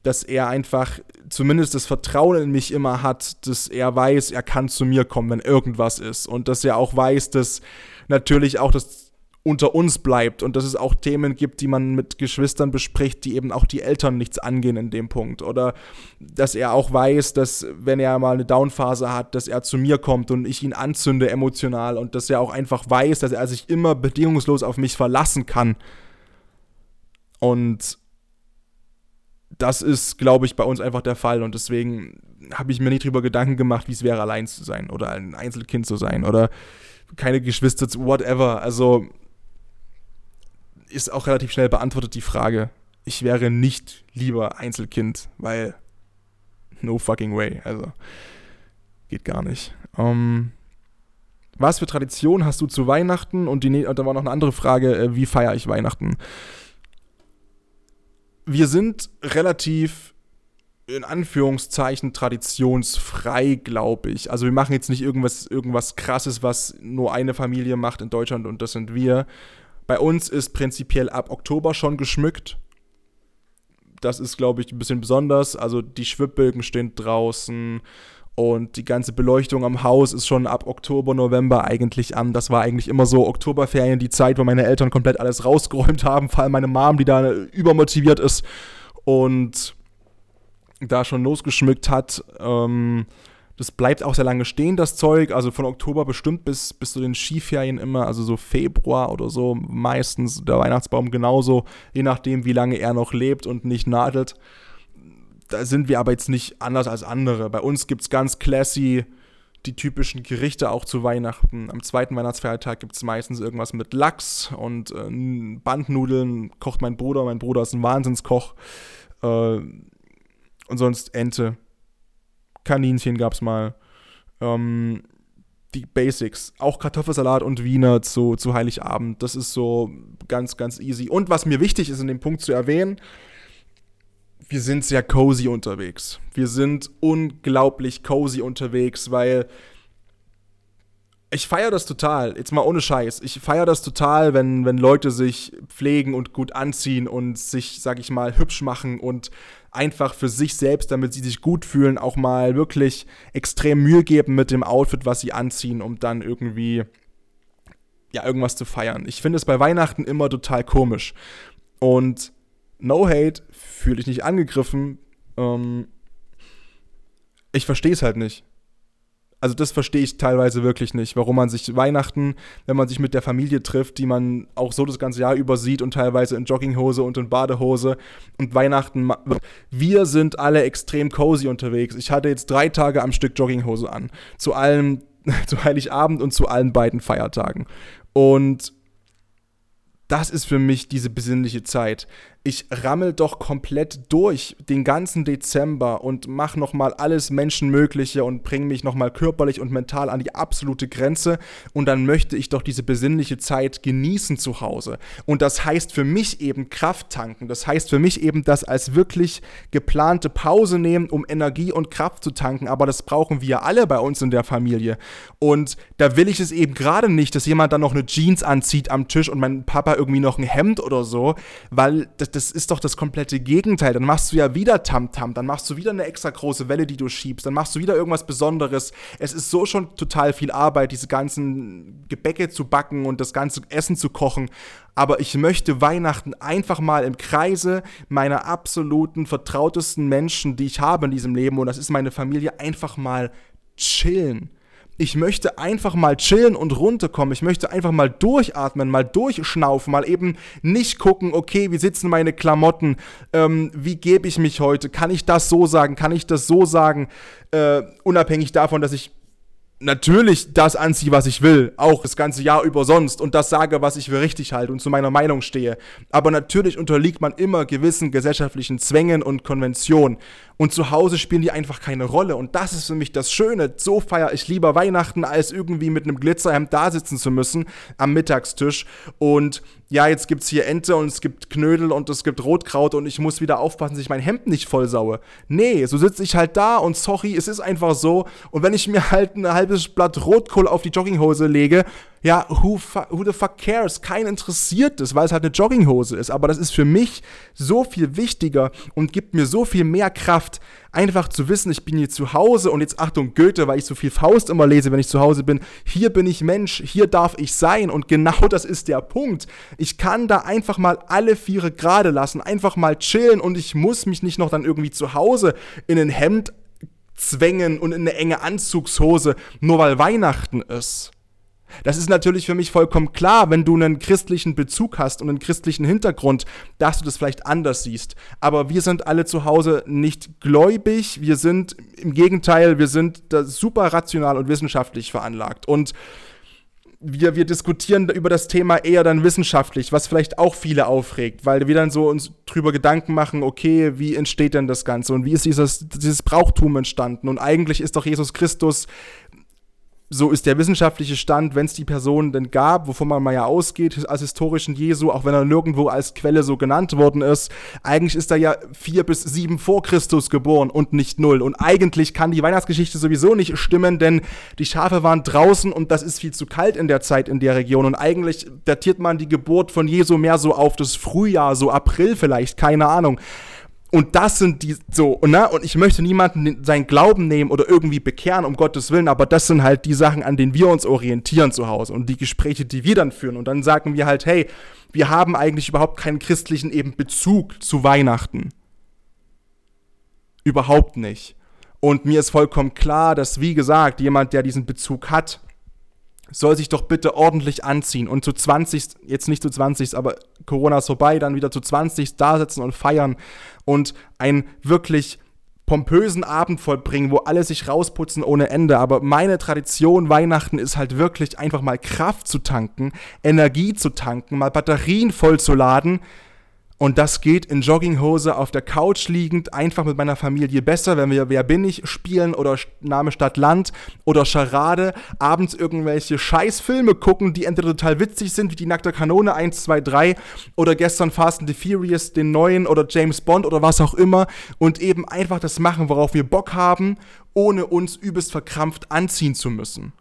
dass er einfach zumindest das Vertrauen in mich immer hat, dass er weiß, er kann zu mir kommen, wenn irgendwas ist. Und dass er auch weiß, dass natürlich auch das unter uns bleibt und dass es auch Themen gibt, die man mit Geschwistern bespricht, die eben auch die Eltern nichts angehen in dem Punkt. Oder dass er auch weiß, dass wenn er mal eine Downphase hat, dass er zu mir kommt und ich ihn anzünde emotional und dass er auch einfach weiß, dass er sich immer bedingungslos auf mich verlassen kann. Und das ist, glaube ich, bei uns einfach der Fall und deswegen habe ich mir nicht drüber Gedanken gemacht, wie es wäre, allein zu sein oder ein Einzelkind zu sein oder keine Geschwister zu, whatever. Also ist auch relativ schnell beantwortet die Frage. Ich wäre nicht lieber Einzelkind, weil no fucking way. Also geht gar nicht. Ähm, was für Tradition hast du zu Weihnachten? Und, die, und da war noch eine andere Frage, äh, wie feiere ich Weihnachten? Wir sind relativ in Anführungszeichen traditionsfrei, glaube ich. Also wir machen jetzt nicht irgendwas, irgendwas krasses, was nur eine Familie macht in Deutschland und das sind wir. Bei uns ist prinzipiell ab Oktober schon geschmückt. das ist, glaube ich, ein bisschen besonders. Also die Schwibbögen stehen draußen und die ganze Beleuchtung am Haus ist schon ab Oktober, November eigentlich an. Das war eigentlich immer so Oktoberferien, die Zeit, wo meine Eltern komplett alles rausgeräumt haben, vor allem meine Mom, die da übermotiviert ist und da schon losgeschmückt hat. Ähm, das bleibt auch sehr lange stehen, das Zeug. Also von Oktober bestimmt bis, bis zu den Skiferien immer, also so Februar oder so, meistens der Weihnachtsbaum genauso, je nachdem, wie lange er noch lebt und nicht nadelt. Da sind wir aber jetzt nicht anders als andere. Bei uns gibt es ganz classy die typischen Gerichte auch zu Weihnachten. Am zweiten Weihnachtsfeiertag gibt es meistens irgendwas mit Lachs und äh, Bandnudeln, kocht mein Bruder. Mein Bruder ist ein Wahnsinnskoch. Äh, und sonst Ente Kaninchen gab es mal. Ähm, die Basics. Auch Kartoffelsalat und Wiener zu, zu Heiligabend. Das ist so ganz, ganz easy. Und was mir wichtig ist, in dem Punkt zu erwähnen, wir sind sehr cozy unterwegs. Wir sind unglaublich cozy unterwegs, weil ich feiere das total. Jetzt mal ohne Scheiß. Ich feiere das total, wenn, wenn Leute sich pflegen und gut anziehen und sich, sag ich mal, hübsch machen und einfach für sich selbst, damit sie sich gut fühlen, auch mal wirklich extrem Mühe geben mit dem Outfit, was sie anziehen, um dann irgendwie ja irgendwas zu feiern. Ich finde es bei Weihnachten immer total komisch. Und no hate, fühle ich nicht angegriffen. Ähm, ich verstehe es halt nicht also das verstehe ich teilweise wirklich nicht, warum man sich Weihnachten, wenn man sich mit der Familie trifft, die man auch so das ganze Jahr über sieht und teilweise in Jogginghose und in Badehose und Weihnachten, wir sind alle extrem cozy unterwegs. Ich hatte jetzt drei Tage am Stück Jogginghose an, zu allem, zu Heiligabend und zu allen beiden Feiertagen. Und das ist für mich diese besinnliche Zeit ich rammel doch komplett durch den ganzen Dezember und mache nochmal alles Menschenmögliche und bringe mich nochmal körperlich und mental an die absolute Grenze und dann möchte ich doch diese besinnliche Zeit genießen zu Hause. Und das heißt für mich eben Kraft tanken. Das heißt für mich eben das als wirklich geplante Pause nehmen, um Energie und Kraft zu tanken. Aber das brauchen wir alle bei uns in der Familie. Und da will ich es eben gerade nicht, dass jemand dann noch eine Jeans anzieht am Tisch und mein Papa irgendwie noch ein Hemd oder so, weil das, das ist doch das komplette Gegenteil. Dann machst du ja wieder Tamtam, -Tam, dann machst du wieder eine extra große Welle, die du schiebst, dann machst du wieder irgendwas Besonderes. Es ist so schon total viel Arbeit, diese ganzen Gebäcke zu backen und das ganze Essen zu kochen. Aber ich möchte Weihnachten einfach mal im Kreise meiner absoluten vertrautesten Menschen, die ich habe in diesem Leben, und das ist meine Familie, einfach mal chillen ich möchte einfach mal chillen und runterkommen. Ich möchte einfach mal durchatmen, mal durchschnaufen, mal eben nicht gucken, okay, wie sitzen meine Klamotten, ähm, wie gebe ich mich heute, kann ich das so sagen, kann ich das so sagen, äh, unabhängig davon, dass ich natürlich das anziehe, was ich will, auch das ganze Jahr über sonst und das sage, was ich für richtig halte und zu meiner Meinung stehe. Aber natürlich unterliegt man immer gewissen gesellschaftlichen Zwängen und Konventionen. Und zu Hause spielen die einfach keine Rolle. Und das ist für mich das Schöne. So feiere ich lieber Weihnachten, als irgendwie mit einem Glitzerhemd da sitzen zu müssen am Mittagstisch. Und ja, jetzt gibt es hier Ente und es gibt Knödel und es gibt Rotkraut und ich muss wieder aufpassen, dass ich mein Hemd nicht vollsaue. Nee, so sitze ich halt da und sorry, es ist einfach so. Und wenn ich mir halt ein halbes Blatt Rotkohl auf die Jogginghose lege, ja, who, who the fuck cares? Kein interessiert es, weil es halt eine Jogginghose ist. Aber das ist für mich so viel wichtiger und gibt mir so viel mehr Kraft, einfach zu wissen, ich bin hier zu Hause und jetzt Achtung Goethe, weil ich so viel Faust immer lese, wenn ich zu Hause bin. Hier bin ich Mensch, hier darf ich sein und genau das ist der Punkt. Ich kann da einfach mal alle Viere gerade lassen, einfach mal chillen und ich muss mich nicht noch dann irgendwie zu Hause in ein Hemd zwängen und in eine enge Anzugshose, nur weil Weihnachten ist. Das ist natürlich für mich vollkommen klar, wenn du einen christlichen Bezug hast und einen christlichen Hintergrund, dass du das vielleicht anders siehst. Aber wir sind alle zu Hause nicht gläubig, wir sind im Gegenteil, wir sind super rational und wissenschaftlich veranlagt. Und wir, wir diskutieren über das Thema eher dann wissenschaftlich, was vielleicht auch viele aufregt, weil wir dann so uns drüber Gedanken machen, okay, wie entsteht denn das Ganze und wie ist dieses, dieses Brauchtum entstanden? Und eigentlich ist doch Jesus Christus so ist der wissenschaftliche Stand, wenn es die Person denn gab, wovon man mal ja ausgeht, als historischen Jesu, auch wenn er nirgendwo als Quelle so genannt worden ist, eigentlich ist er ja vier bis sieben vor Christus geboren und nicht null. Und eigentlich kann die Weihnachtsgeschichte sowieso nicht stimmen, denn die Schafe waren draußen und das ist viel zu kalt in der Zeit in der Region. Und eigentlich datiert man die Geburt von Jesu mehr so auf das Frühjahr, so April vielleicht, keine Ahnung. Und das sind die so, ne? Und ich möchte niemanden seinen Glauben nehmen oder irgendwie bekehren, um Gottes Willen, aber das sind halt die Sachen, an denen wir uns orientieren zu Hause und die Gespräche, die wir dann führen. Und dann sagen wir halt, hey, wir haben eigentlich überhaupt keinen christlichen eben Bezug zu Weihnachten. Überhaupt nicht. Und mir ist vollkommen klar, dass, wie gesagt, jemand, der diesen Bezug hat, soll sich doch bitte ordentlich anziehen und zu 20, jetzt nicht zu 20, aber Corona ist vorbei, dann wieder zu 20 da sitzen und feiern und einen wirklich pompösen Abend vollbringen, wo alle sich rausputzen ohne Ende. Aber meine Tradition Weihnachten ist halt wirklich einfach mal Kraft zu tanken, Energie zu tanken, mal Batterien vollzuladen und das geht in Jogginghose auf der Couch liegend, einfach mit meiner Familie besser, wenn wir Wer bin ich spielen oder Name Stadt Land oder Charade, abends irgendwelche Scheißfilme gucken, die entweder total witzig sind, wie die nackte Kanone 1, 2, 3 oder gestern Fast and the Furious, den neuen oder James Bond oder was auch immer und eben einfach das machen, worauf wir Bock haben, ohne uns übelst verkrampft anziehen zu müssen.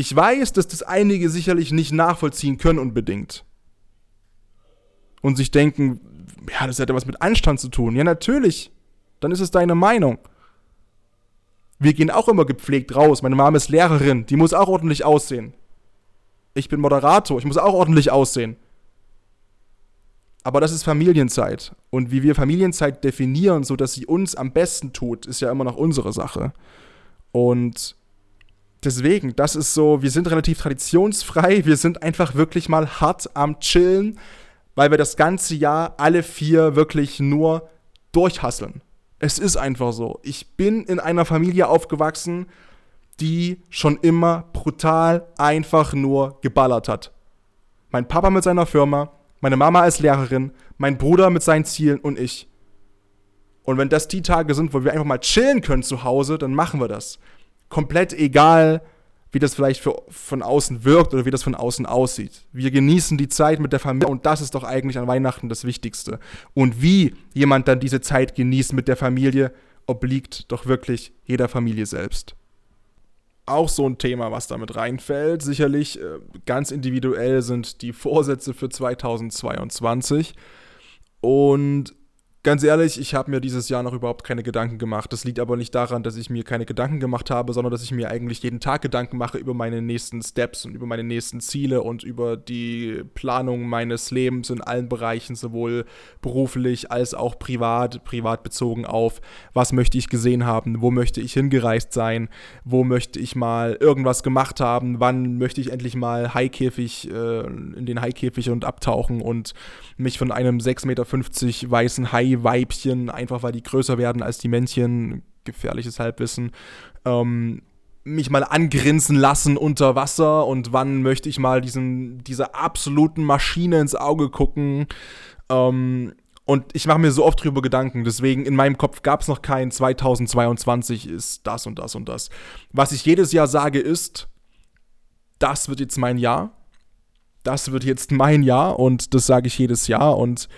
Ich weiß, dass das einige sicherlich nicht nachvollziehen können unbedingt. Und sich denken, ja, das ja was mit Anstand zu tun. Ja, natürlich. Dann ist es deine Meinung. Wir gehen auch immer gepflegt raus. Meine Mama ist Lehrerin, die muss auch ordentlich aussehen. Ich bin Moderator, ich muss auch ordentlich aussehen. Aber das ist Familienzeit. Und wie wir Familienzeit definieren, sodass sie uns am besten tut, ist ja immer noch unsere Sache. Und deswegen, das ist so, wir sind relativ traditionsfrei, wir sind einfach wirklich mal hart am Chillen, weil wir das ganze Jahr alle vier wirklich nur durchhasseln. Es ist einfach so. Ich bin in einer Familie aufgewachsen, die schon immer brutal einfach nur geballert hat. Mein Papa mit seiner Firma, meine Mama als Lehrerin, mein Bruder mit seinen Zielen und ich. Und wenn das die Tage sind, wo wir einfach mal chillen können zu Hause, dann machen wir das komplett egal, wie das vielleicht für, von außen wirkt oder wie das von außen aussieht. Wir genießen die Zeit mit der Familie und das ist doch eigentlich an Weihnachten das Wichtigste. Und wie jemand dann diese Zeit genießt mit der Familie, obliegt doch wirklich jeder Familie selbst. Auch so ein Thema, was damit reinfällt. Sicherlich äh, ganz individuell sind die Vorsätze für 2022. Und Ganz ehrlich, ich habe mir dieses Jahr noch überhaupt keine Gedanken gemacht. Das liegt aber nicht daran, dass ich mir keine Gedanken gemacht habe, sondern dass ich mir eigentlich jeden Tag Gedanken mache über meine nächsten Steps und über meine nächsten Ziele und über die Planung meines Lebens in allen Bereichen, sowohl beruflich als auch privat, privat bezogen auf, was möchte ich gesehen haben, wo möchte ich hingereist sein, wo möchte ich mal irgendwas gemacht haben, wann möchte ich endlich mal Haikäfig, äh, in den Haikäfig und abtauchen und mich von einem 6,50 Meter weißen Hai Weibchen, einfach weil die größer werden als die Männchen, gefährliches Halbwissen, ähm, mich mal angrinsen lassen unter Wasser und wann möchte ich mal diesen, dieser absoluten Maschine ins Auge gucken. Ähm, und ich mache mir so oft drüber Gedanken, deswegen in meinem Kopf gab es noch kein 2022 ist das und das und das. Was ich jedes Jahr sage ist, das wird jetzt mein Jahr. Das wird jetzt mein Jahr und das sage ich jedes Jahr und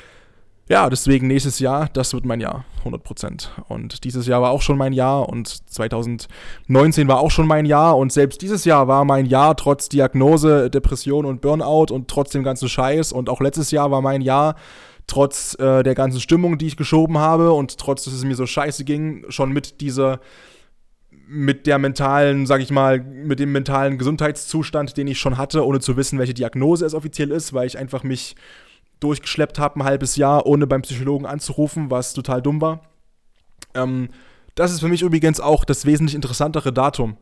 ja, deswegen nächstes Jahr, das wird mein Jahr, 100%. Und dieses Jahr war auch schon mein Jahr und 2019 war auch schon mein Jahr und selbst dieses Jahr war mein Jahr trotz Diagnose, Depression und Burnout und trotz dem ganzen Scheiß und auch letztes Jahr war mein Jahr trotz äh, der ganzen Stimmung, die ich geschoben habe und trotz, dass es mir so scheiße ging, schon mit dieser mit der mentalen, sag ich mal, mit dem mentalen Gesundheitszustand, den ich schon hatte, ohne zu wissen, welche Diagnose es offiziell ist, weil ich einfach mich durchgeschleppt habe, ein halbes Jahr, ohne beim Psychologen anzurufen, was total dumm war. Ähm, das ist für mich übrigens auch das wesentlich interessantere Datum.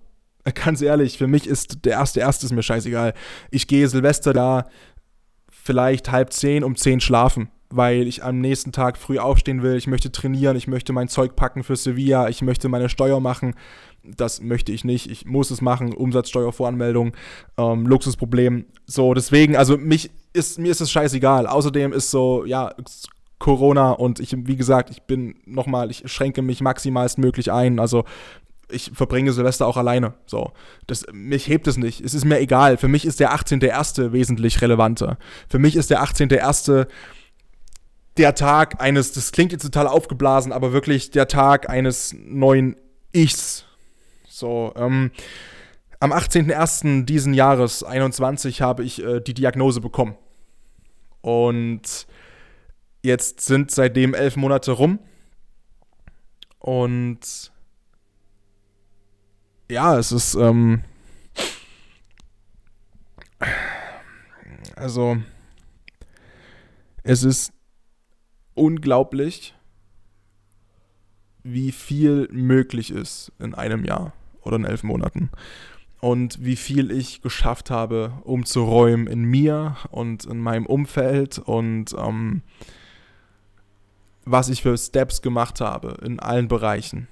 Ganz ehrlich, für mich ist der erste erste ist mir scheißegal. Ich gehe Silvester da vielleicht halb zehn um zehn schlafen, weil ich am nächsten Tag früh aufstehen will. Ich möchte trainieren, ich möchte mein Zeug packen für Sevilla, ich möchte meine Steuer machen. Das möchte ich nicht. Ich muss es machen. Umsatzsteuervoranmeldung, ähm, Luxusproblem. So, deswegen, also mich ist, mir ist es scheißegal. Außerdem ist so, ja, Corona und ich, wie gesagt, ich bin nochmal, ich schränke mich maximalst möglich ein. Also ich verbringe Silvester auch alleine. So. Das, mich hebt es nicht. Es ist mir egal. Für mich ist der 18.01. wesentlich relevanter. Für mich ist der 18.01. der Tag eines, das klingt jetzt total aufgeblasen, aber wirklich der Tag eines neuen Ichs. So, ähm, am 18.01. diesen Jahres, 21, habe ich äh, die Diagnose bekommen. Und Jetzt sind seitdem elf Monate rum. Und ja, es ist, ähm, also, es ist unglaublich, wie viel möglich ist in einem Jahr oder in elf Monaten. Und wie viel ich geschafft habe, umzuräumen in mir und in meinem Umfeld und ähm, was ich für Steps gemacht habe in allen Bereichen.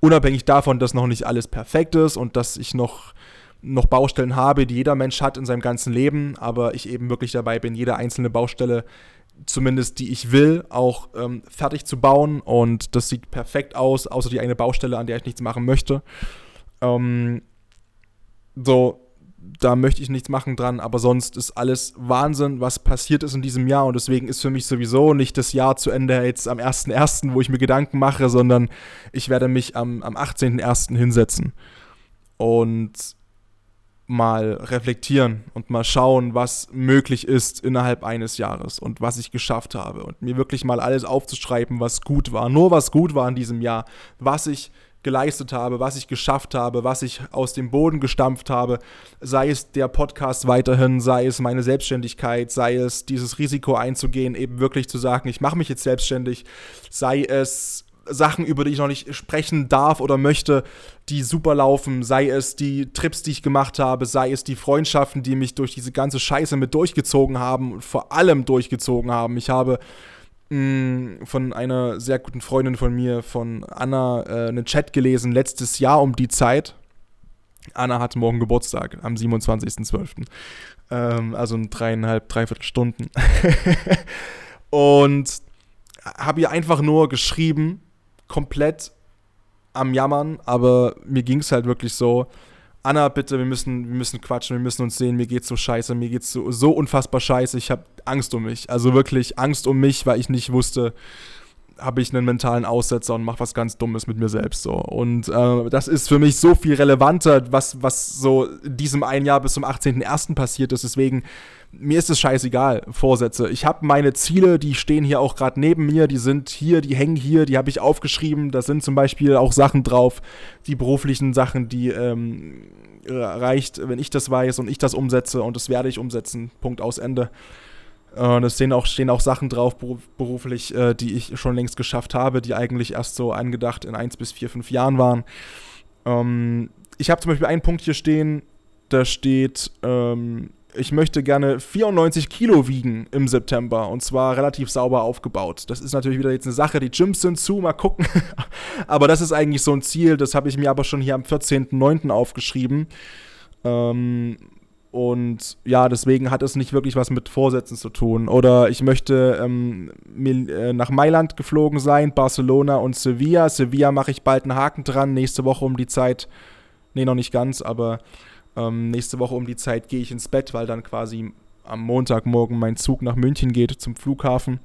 Unabhängig davon, dass noch nicht alles perfekt ist und dass ich noch, noch Baustellen habe, die jeder Mensch hat in seinem ganzen Leben, aber ich eben wirklich dabei bin, jede einzelne Baustelle zumindest die ich will, auch ähm, fertig zu bauen. Und das sieht perfekt aus, außer die eine Baustelle, an der ich nichts machen möchte. Ähm, so, da möchte ich nichts machen dran, aber sonst ist alles Wahnsinn, was passiert ist in diesem Jahr. Und deswegen ist für mich sowieso nicht das Jahr zu Ende jetzt am 1.1., wo ich mir Gedanken mache, sondern ich werde mich am, am 18.1. hinsetzen. Und mal reflektieren und mal schauen, was möglich ist innerhalb eines Jahres und was ich geschafft habe und mir wirklich mal alles aufzuschreiben, was gut war, nur was gut war in diesem Jahr, was ich geleistet habe, was ich geschafft habe, was ich aus dem Boden gestampft habe, sei es der Podcast weiterhin, sei es meine Selbstständigkeit, sei es dieses Risiko einzugehen, eben wirklich zu sagen, ich mache mich jetzt selbstständig, sei es Sachen, über die ich noch nicht sprechen darf oder möchte, die super laufen, sei es die Trips, die ich gemacht habe, sei es die Freundschaften, die mich durch diese ganze Scheiße mit durchgezogen haben und vor allem durchgezogen haben. Ich habe von einer sehr guten Freundin von mir, von Anna, äh, einen Chat gelesen, letztes Jahr um die Zeit. Anna hat morgen Geburtstag, am 27.12. Ähm, also in dreieinhalb, dreiviertel Stunden. und habe ihr einfach nur geschrieben, komplett am Jammern, aber mir ging es halt wirklich so. Anna, bitte, wir müssen, wir müssen quatschen, wir müssen uns sehen, mir geht's so scheiße, mir geht's so, so unfassbar scheiße, ich habe Angst um mich. Also wirklich Angst um mich, weil ich nicht wusste, habe ich einen mentalen Aussetzer und mache was ganz Dummes mit mir selbst so. Und äh, das ist für mich so viel relevanter, was, was so in diesem ein Jahr bis zum 18.01. passiert ist. Deswegen, mir ist es scheißegal, Vorsätze. Ich habe meine Ziele, die stehen hier auch gerade neben mir, die sind hier, die hängen hier, die habe ich aufgeschrieben. Da sind zum Beispiel auch Sachen drauf, die beruflichen Sachen, die ähm, reicht, wenn ich das weiß und ich das umsetze und das werde ich umsetzen. Punkt aus Ende. Und es stehen auch, stehen auch Sachen drauf beruflich, äh, die ich schon längst geschafft habe, die eigentlich erst so angedacht in 1 bis 4, 5 Jahren waren. Ähm, ich habe zum Beispiel einen Punkt hier stehen, da steht, ähm, ich möchte gerne 94 Kilo wiegen im September und zwar relativ sauber aufgebaut. Das ist natürlich wieder jetzt eine Sache, die Gyms sind zu, mal gucken. aber das ist eigentlich so ein Ziel, das habe ich mir aber schon hier am 14.09. aufgeschrieben. Ähm, und ja, deswegen hat es nicht wirklich was mit Vorsätzen zu tun. Oder ich möchte ähm, äh, nach Mailand geflogen sein, Barcelona und Sevilla. Sevilla mache ich bald einen Haken dran. Nächste Woche um die Zeit, nee, noch nicht ganz, aber ähm, nächste Woche um die Zeit gehe ich ins Bett, weil dann quasi am Montagmorgen mein Zug nach München geht zum Flughafen.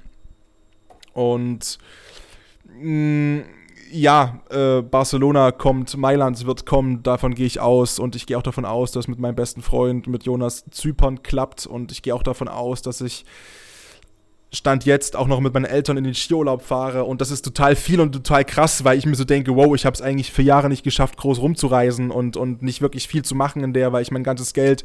Und mh, mm, ja, äh, Barcelona kommt, Mailand wird kommen, davon gehe ich aus. Und ich gehe auch davon aus, dass mit meinem besten Freund, mit Jonas Zypern klappt. Und ich gehe auch davon aus, dass ich Stand jetzt auch noch mit meinen Eltern in den Skiurlaub fahre. Und das ist total viel und total krass, weil ich mir so denke, wow, ich habe es eigentlich für Jahre nicht geschafft, groß rumzureisen und, und nicht wirklich viel zu machen in der, weil ich mein ganzes Geld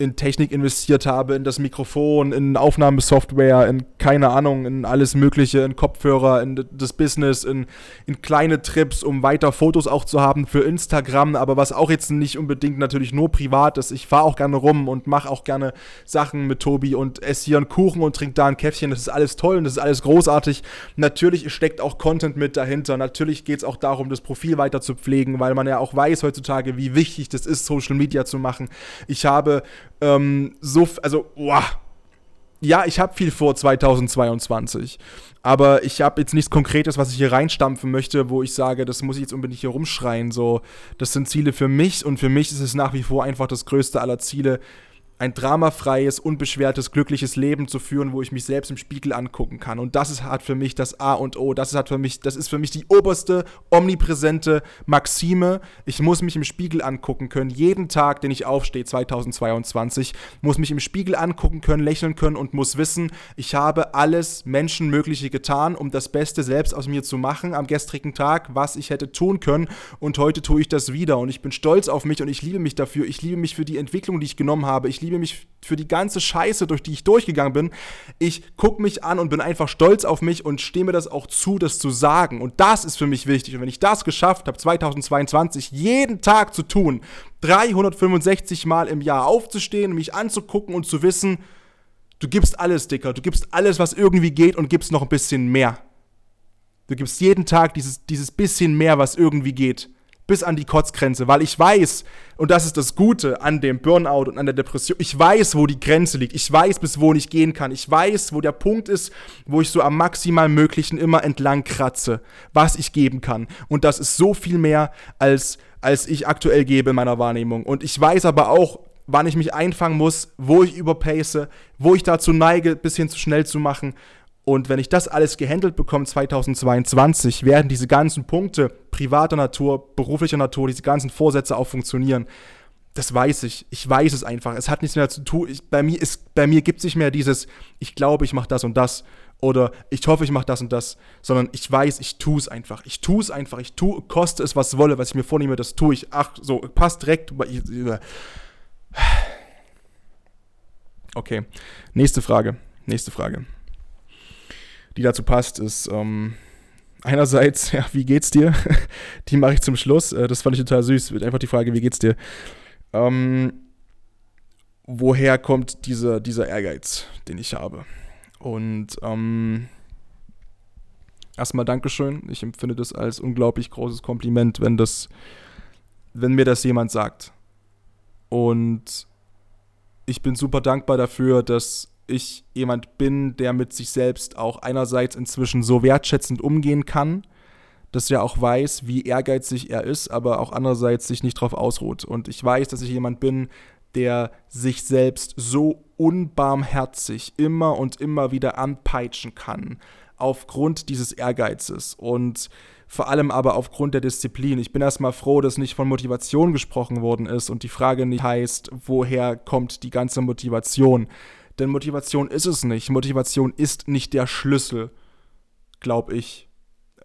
in Technik investiert habe, in das Mikrofon, in Aufnahmesoftware, in keine Ahnung, in alles Mögliche, in Kopfhörer, in das Business, in, in kleine Trips, um weiter Fotos auch zu haben für Instagram, aber was auch jetzt nicht unbedingt natürlich nur privat ist. Ich fahre auch gerne rum und mache auch gerne Sachen mit Tobi und esse hier einen Kuchen und trinke da ein Käffchen. Das ist alles toll und das ist alles großartig. Natürlich steckt auch Content mit dahinter. Natürlich geht es auch darum, das Profil weiter zu pflegen, weil man ja auch weiß heutzutage, wie wichtig das ist, Social Media zu machen. Ich habe ähm, so, also, wow. Ja, ich habe viel vor 2022. Aber ich habe jetzt nichts Konkretes, was ich hier reinstampfen möchte, wo ich sage, das muss ich jetzt unbedingt hier rumschreien. So, das sind Ziele für mich und für mich ist es nach wie vor einfach das größte aller Ziele, ein dramafreies, unbeschwertes, glückliches Leben zu führen, wo ich mich selbst im Spiegel angucken kann. Und das ist halt für mich das A und O. Das ist halt für mich, das ist für mich die oberste, omnipräsente Maxime. Ich muss mich im Spiegel angucken können. Jeden Tag, den ich aufstehe, 2022, muss mich im Spiegel angucken können, lächeln können und muss wissen, ich habe alles Menschenmögliche getan, um das Beste selbst aus mir zu machen am gestrigen Tag, was ich hätte tun können. Und heute tue ich das wieder. Und ich bin stolz auf mich und ich liebe mich dafür. Ich liebe mich für die Entwicklung, die ich genommen habe. Ich liebe liebe mich für die ganze Scheiße, durch die ich durchgegangen bin. Ich gucke mich an und bin einfach stolz auf mich und stehe mir das auch zu, das zu sagen. Und das ist für mich wichtig. Und wenn ich das geschafft habe, 2022 jeden Tag zu tun, 365 Mal im Jahr aufzustehen, mich anzugucken und zu wissen, du gibst alles, Dicker. Du gibst alles, was irgendwie geht und gibst noch ein bisschen mehr. Du gibst jeden Tag dieses, dieses bisschen mehr, was irgendwie geht bis an die Kotzgrenze, weil ich weiß, und das ist das Gute an dem Burnout und an der Depression, ich weiß, wo die Grenze liegt, ich weiß, bis wo ich gehen kann, ich weiß, wo der Punkt ist, wo ich so am maximal Möglichen immer entlang kratze, was ich geben kann. Und das ist so viel mehr, als, als ich aktuell gebe in meiner Wahrnehmung. Und ich weiß aber auch, wann ich mich einfangen muss, wo ich überpace, wo ich dazu neige, bis hin zu schnell zu machen und wenn ich das alles gehandelt bekomme 2022, werden diese ganzen Punkte privater Natur, beruflicher Natur, diese ganzen Vorsätze auch funktionieren. Das weiß ich. Ich weiß es einfach. Es hat nichts mehr zu tun. Ich, bei mir, mir gibt es nicht mehr dieses, ich glaube, ich mache das und das oder ich hoffe, ich mache das und das, sondern ich weiß, ich tue es einfach. Ich tue es einfach. Ich tue, koste es, was wolle, was ich mir vornehme, das tue ich. Ach, so, passt direkt. Okay, nächste Frage. Nächste Frage die dazu passt, ist ähm, einerseits, ja, wie geht's dir? die mache ich zum Schluss. Äh, das fand ich total süß. Wird einfach die Frage, wie geht's dir? Ähm, woher kommt dieser, dieser Ehrgeiz, den ich habe? Und ähm, erstmal Dankeschön. Ich empfinde das als unglaublich großes Kompliment, wenn das, wenn mir das jemand sagt. Und ich bin super dankbar dafür, dass ich jemand bin, der mit sich selbst auch einerseits inzwischen so wertschätzend umgehen kann, dass er auch weiß, wie ehrgeizig er ist, aber auch andererseits sich nicht darauf ausruht. Und ich weiß, dass ich jemand bin, der sich selbst so unbarmherzig immer und immer wieder anpeitschen kann, aufgrund dieses Ehrgeizes und vor allem aber aufgrund der Disziplin. Ich bin erstmal froh, dass nicht von Motivation gesprochen worden ist und die Frage nicht heißt, woher kommt die ganze Motivation. Denn Motivation ist es nicht. Motivation ist nicht der Schlüssel, glaube ich.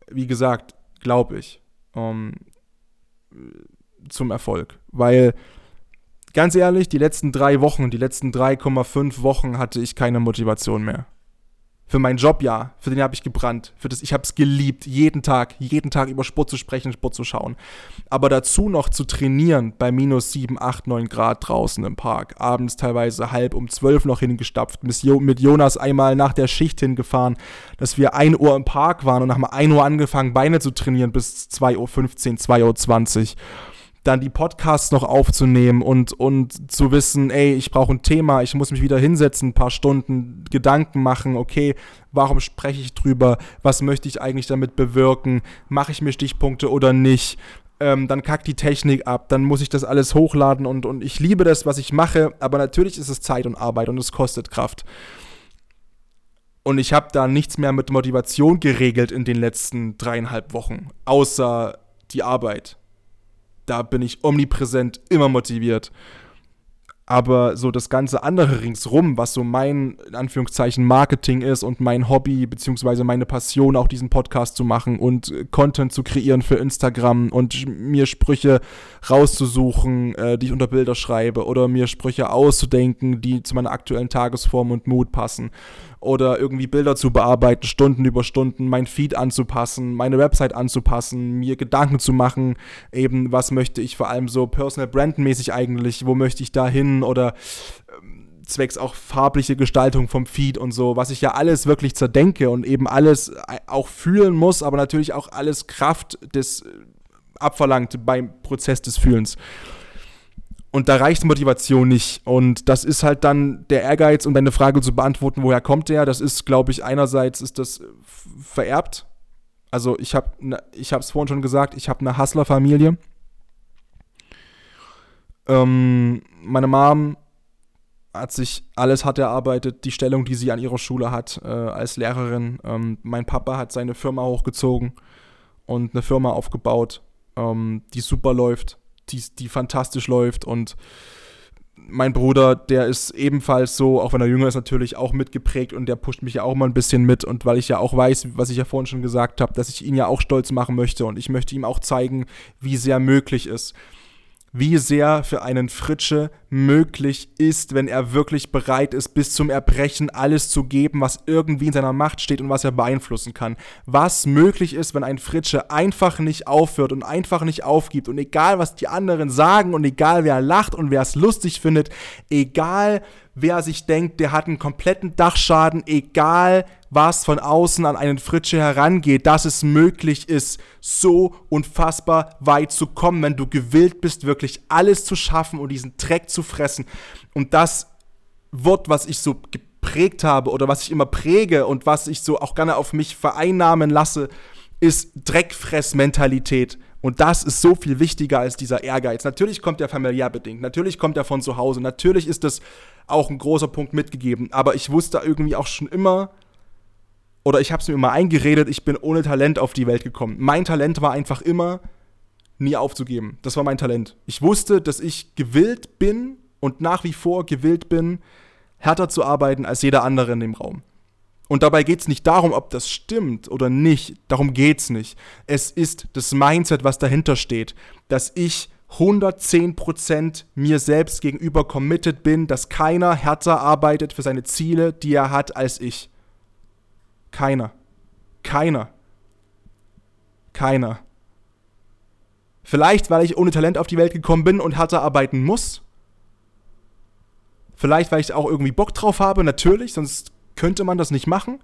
Wie gesagt, glaube ich, um, ähm, zum Erfolg. Weil, ganz ehrlich, die letzten drei Wochen, die letzten 3,5 Wochen hatte ich keine Motivation mehr. Für meinen Job ja, für den habe ich gebrannt. Für das, ich habe es geliebt, jeden Tag, jeden Tag über Sport zu sprechen, Sport zu schauen. Aber dazu noch zu trainieren bei minus 7, 8, 9 Grad draußen im Park, abends teilweise halb um 12 noch hingestapft, mit Jonas einmal nach der Schicht hingefahren, dass wir 1 Uhr im Park waren und haben 1 Uhr angefangen, Beine zu trainieren bis 2.15 Uhr, 2.20 Uhr dann die Podcasts noch aufzunehmen und, und zu wissen, ey, ich brauche ein Thema, ich muss mich wieder hinsetzen, ein paar Stunden Gedanken machen, okay, warum spreche ich drüber, was möchte ich eigentlich damit bewirken, mache ich mir Stichpunkte oder nicht, ähm, dann kackt die Technik ab, dann muss ich das alles hochladen und, und ich liebe das, was ich mache, aber natürlich ist es Zeit und Arbeit und es kostet Kraft. Und ich habe da nichts mehr mit Motivation geregelt in den letzten dreieinhalb Wochen, außer die Arbeit da bin ich omnipräsent, immer motiviert. Aber so das ganze andere ringsrum, was so mein, in Anführungszeichen, Marketing ist und mein Hobby, beziehungsweise meine Passion, auch diesen Podcast zu machen und Content zu kreieren für Instagram und mir Sprüche rauszusuchen, äh, die ich unter Bilder schreibe oder mir Sprüche auszudenken, die zu meiner aktuellen Tagesform und Mut passen oder irgendwie Bilder zu bearbeiten, Stunden über Stunden, mein Feed anzupassen, meine Website anzupassen, mir Gedanken zu machen, eben was möchte ich vor allem so personal brandmäßig eigentlich, wo möchte ich da hin oder ähm, zwecks auch farbliche Gestaltung vom Feed und so, was ich ja alles wirklich zerdenke und eben alles äh, auch fühlen muss, aber natürlich auch alles Kraft des äh, abverlangt beim Prozess des Fühlens. Und da reicht Motivation nicht. Und das ist halt dann der Ehrgeiz, um deine Frage zu beantworten, woher kommt der? Das ist, glaube ich, einerseits ist das vererbt. Also ich habe ne, ich es vorhin schon gesagt, ich habe eine Hustler-Familie. Ähm, meine Mom hat sich alles hart erarbeitet, die Stellung, die sie an ihrer Schule hat äh, als Lehrerin. Ähm, mein Papa hat seine Firma hochgezogen und eine Firma aufgebaut, ähm, die super läuft, die, die fantastisch läuft und mein Bruder, der ist ebenfalls so, auch wenn er jünger ist, natürlich auch mitgeprägt und der pusht mich ja auch mal ein bisschen mit. Und weil ich ja auch weiß, was ich ja vorhin schon gesagt habe, dass ich ihn ja auch stolz machen möchte und ich möchte ihm auch zeigen, wie sehr möglich ist wie sehr für einen Fritsche möglich ist, wenn er wirklich bereit ist, bis zum Erbrechen alles zu geben, was irgendwie in seiner Macht steht und was er beeinflussen kann. Was möglich ist, wenn ein Fritsche einfach nicht aufhört und einfach nicht aufgibt und egal, was die anderen sagen und egal, wer lacht und wer es lustig findet, egal, wer sich denkt, der hat einen kompletten Dachschaden, egal, was von außen an einen Fritsche herangeht, dass es möglich ist, so unfassbar weit zu kommen, wenn du gewillt bist, wirklich alles zu schaffen und diesen Dreck zu fressen. Und das Wort, was ich so geprägt habe oder was ich immer präge und was ich so auch gerne auf mich vereinnahmen lasse, ist Dreckfressmentalität. Und das ist so viel wichtiger als dieser Ehrgeiz. Natürlich kommt er familiär bedingt, natürlich kommt er von zu Hause, natürlich ist das auch ein großer Punkt mitgegeben. Aber ich wusste irgendwie auch schon immer, oder ich habe es mir immer eingeredet, ich bin ohne Talent auf die Welt gekommen. Mein Talent war einfach immer, nie aufzugeben. Das war mein Talent. Ich wusste, dass ich gewillt bin und nach wie vor gewillt bin, härter zu arbeiten als jeder andere in dem Raum. Und dabei geht es nicht darum, ob das stimmt oder nicht. Darum geht es nicht. Es ist das Mindset, was dahinter steht, dass ich 110% mir selbst gegenüber committed bin, dass keiner härter arbeitet für seine Ziele, die er hat, als ich. Keiner. Keiner. Keiner. Vielleicht, weil ich ohne Talent auf die Welt gekommen bin und härter arbeiten muss. Vielleicht, weil ich auch irgendwie Bock drauf habe, natürlich, sonst könnte man das nicht machen.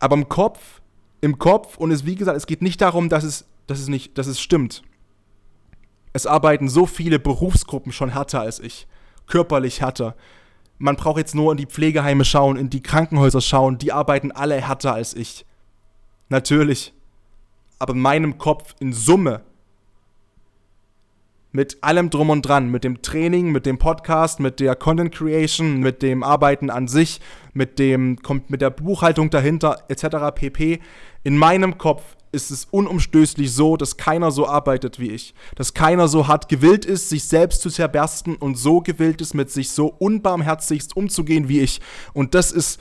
Aber im Kopf, im Kopf, und es, wie gesagt, es geht nicht darum, dass es, dass es nicht, dass es stimmt. Es arbeiten so viele Berufsgruppen schon härter als ich. Körperlich härter, man braucht jetzt nur in die Pflegeheime schauen, in die Krankenhäuser schauen, die arbeiten alle härter als ich. Natürlich. Aber in meinem Kopf in Summe, mit allem drum und dran, mit dem Training, mit dem Podcast, mit der Content Creation, mit dem Arbeiten an sich, mit dem mit der Buchhaltung dahinter etc. pp. In meinem Kopf ist es unumstößlich so, dass keiner so arbeitet wie ich. Dass keiner so hart gewillt ist, sich selbst zu zerbersten und so gewillt ist, mit sich so unbarmherzigst umzugehen wie ich. Und das ist,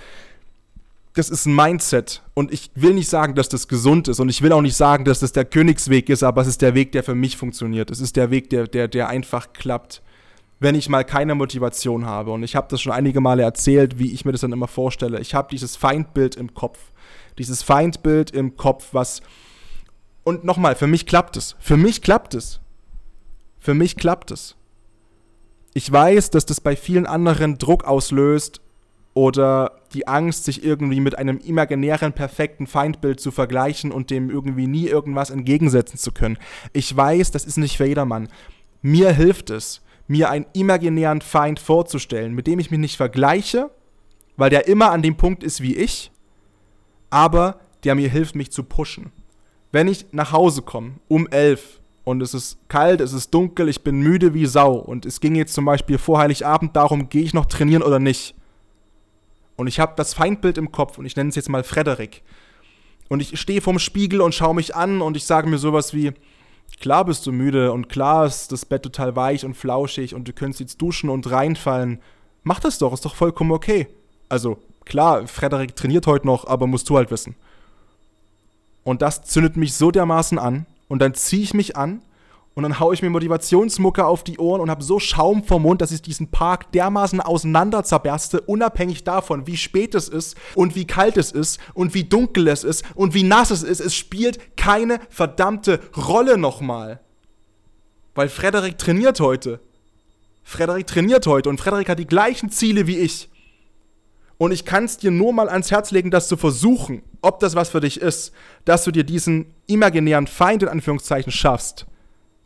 das ist ein Mindset. Und ich will nicht sagen, dass das gesund ist. Und ich will auch nicht sagen, dass das der Königsweg ist, aber es ist der Weg, der für mich funktioniert. Es ist der Weg, der, der, der einfach klappt wenn ich mal keine Motivation habe. Und ich habe das schon einige Male erzählt, wie ich mir das dann immer vorstelle. Ich habe dieses Feindbild im Kopf dieses Feindbild im Kopf, was. Und nochmal, für mich klappt es. Für mich klappt es. Für mich klappt es. Ich weiß, dass das bei vielen anderen Druck auslöst oder die Angst, sich irgendwie mit einem imaginären, perfekten Feindbild zu vergleichen und dem irgendwie nie irgendwas entgegensetzen zu können. Ich weiß, das ist nicht für jedermann. Mir hilft es, mir einen imaginären Feind vorzustellen, mit dem ich mich nicht vergleiche, weil der immer an dem Punkt ist wie ich aber der mir hilft, mich zu pushen. Wenn ich nach Hause komme um elf und es ist kalt, es ist dunkel, ich bin müde wie Sau und es ging jetzt zum Beispiel vor Heiligabend darum, gehe ich noch trainieren oder nicht. Und ich habe das Feindbild im Kopf und ich nenne es jetzt mal Frederik. Und ich stehe vorm Spiegel und schaue mich an und ich sage mir sowas wie, klar bist du müde und klar ist das Bett total weich und flauschig und du könntest jetzt duschen und reinfallen. Mach das doch, ist doch vollkommen okay. Also klar, Frederik trainiert heute noch, aber musst du halt wissen. Und das zündet mich so dermaßen an. Und dann ziehe ich mich an und dann haue ich mir Motivationsmucke auf die Ohren und habe so Schaum vom Mund, dass ich diesen Park dermaßen auseinander zerberste, unabhängig davon, wie spät es ist und wie kalt es ist und wie dunkel es ist und wie nass es ist. Es spielt keine verdammte Rolle nochmal. Weil Frederik trainiert heute. Frederik trainiert heute und Frederik hat die gleichen Ziele wie ich. Und ich kann es dir nur mal ans Herz legen, das zu versuchen, ob das was für dich ist, dass du dir diesen imaginären Feind in Anführungszeichen schaffst.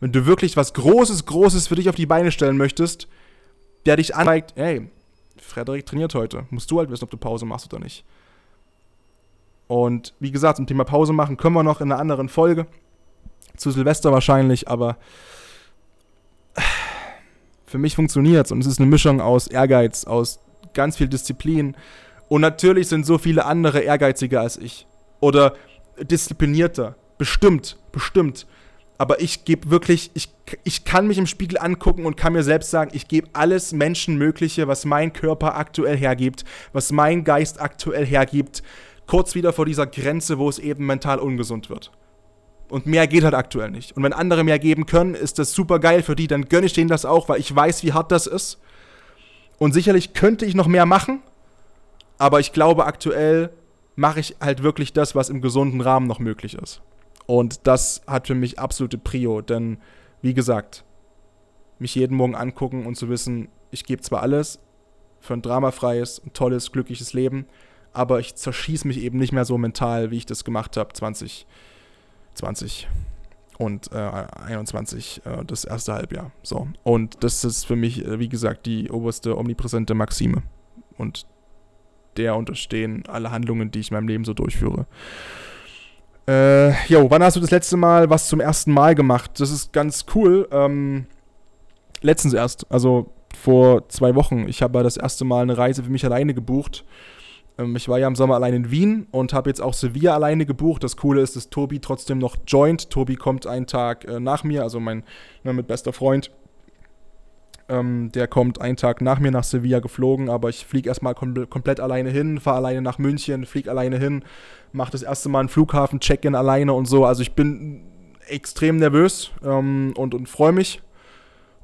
Wenn du wirklich was Großes, Großes für dich auf die Beine stellen möchtest, der dich anzeigt, hey, Frederik trainiert heute. Musst du halt wissen, ob du Pause machst oder nicht. Und wie gesagt, zum Thema Pause machen können wir noch in einer anderen Folge. Zu Silvester wahrscheinlich, aber Für mich funktioniert es und es ist eine Mischung aus Ehrgeiz, aus ganz viel Disziplin. Und natürlich sind so viele andere ehrgeiziger als ich. Oder disziplinierter. Bestimmt, bestimmt. Aber ich gebe wirklich, ich, ich kann mich im Spiegel angucken und kann mir selbst sagen, ich gebe alles Menschenmögliche, was mein Körper aktuell hergibt, was mein Geist aktuell hergibt, kurz wieder vor dieser Grenze, wo es eben mental ungesund wird. Und mehr geht halt aktuell nicht. Und wenn andere mehr geben können, ist das super geil für die, dann gönne ich denen das auch, weil ich weiß, wie hart das ist. Und sicherlich könnte ich noch mehr machen, aber ich glaube, aktuell mache ich halt wirklich das, was im gesunden Rahmen noch möglich ist. Und das hat für mich absolute Prio, denn wie gesagt, mich jeden Morgen angucken und zu wissen, ich gebe zwar alles für ein dramafreies, ein tolles, glückliches Leben, aber ich zerschieße mich eben nicht mehr so mental, wie ich das gemacht habe 2020 und äh, 21 äh, das erste Halbjahr. So. Und das ist für mich, äh, wie gesagt, die oberste omnipräsente Maxime. Und der unterstehen alle Handlungen, die ich in meinem Leben so durchführe. Äh, jo, wann hast du das letzte Mal was zum ersten Mal gemacht? Das ist ganz cool. Ähm, letztens erst, also vor zwei Wochen. Ich habe das erste Mal eine Reise für mich alleine gebucht ähm, ich war ja im Sommer allein in Wien und habe jetzt auch Sevilla alleine gebucht. Das Coole ist, dass Tobi trotzdem noch joint. Tobi kommt einen Tag äh, nach mir, also mein ne, mit bester Freund. Ähm, der kommt einen Tag nach mir nach Sevilla geflogen, aber ich fliege erstmal kom komplett alleine hin, fahre alleine nach München, fliege alleine hin, mache das erste Mal einen Flughafen-Check-In alleine und so. Also ich bin extrem nervös ähm, und, und freue mich.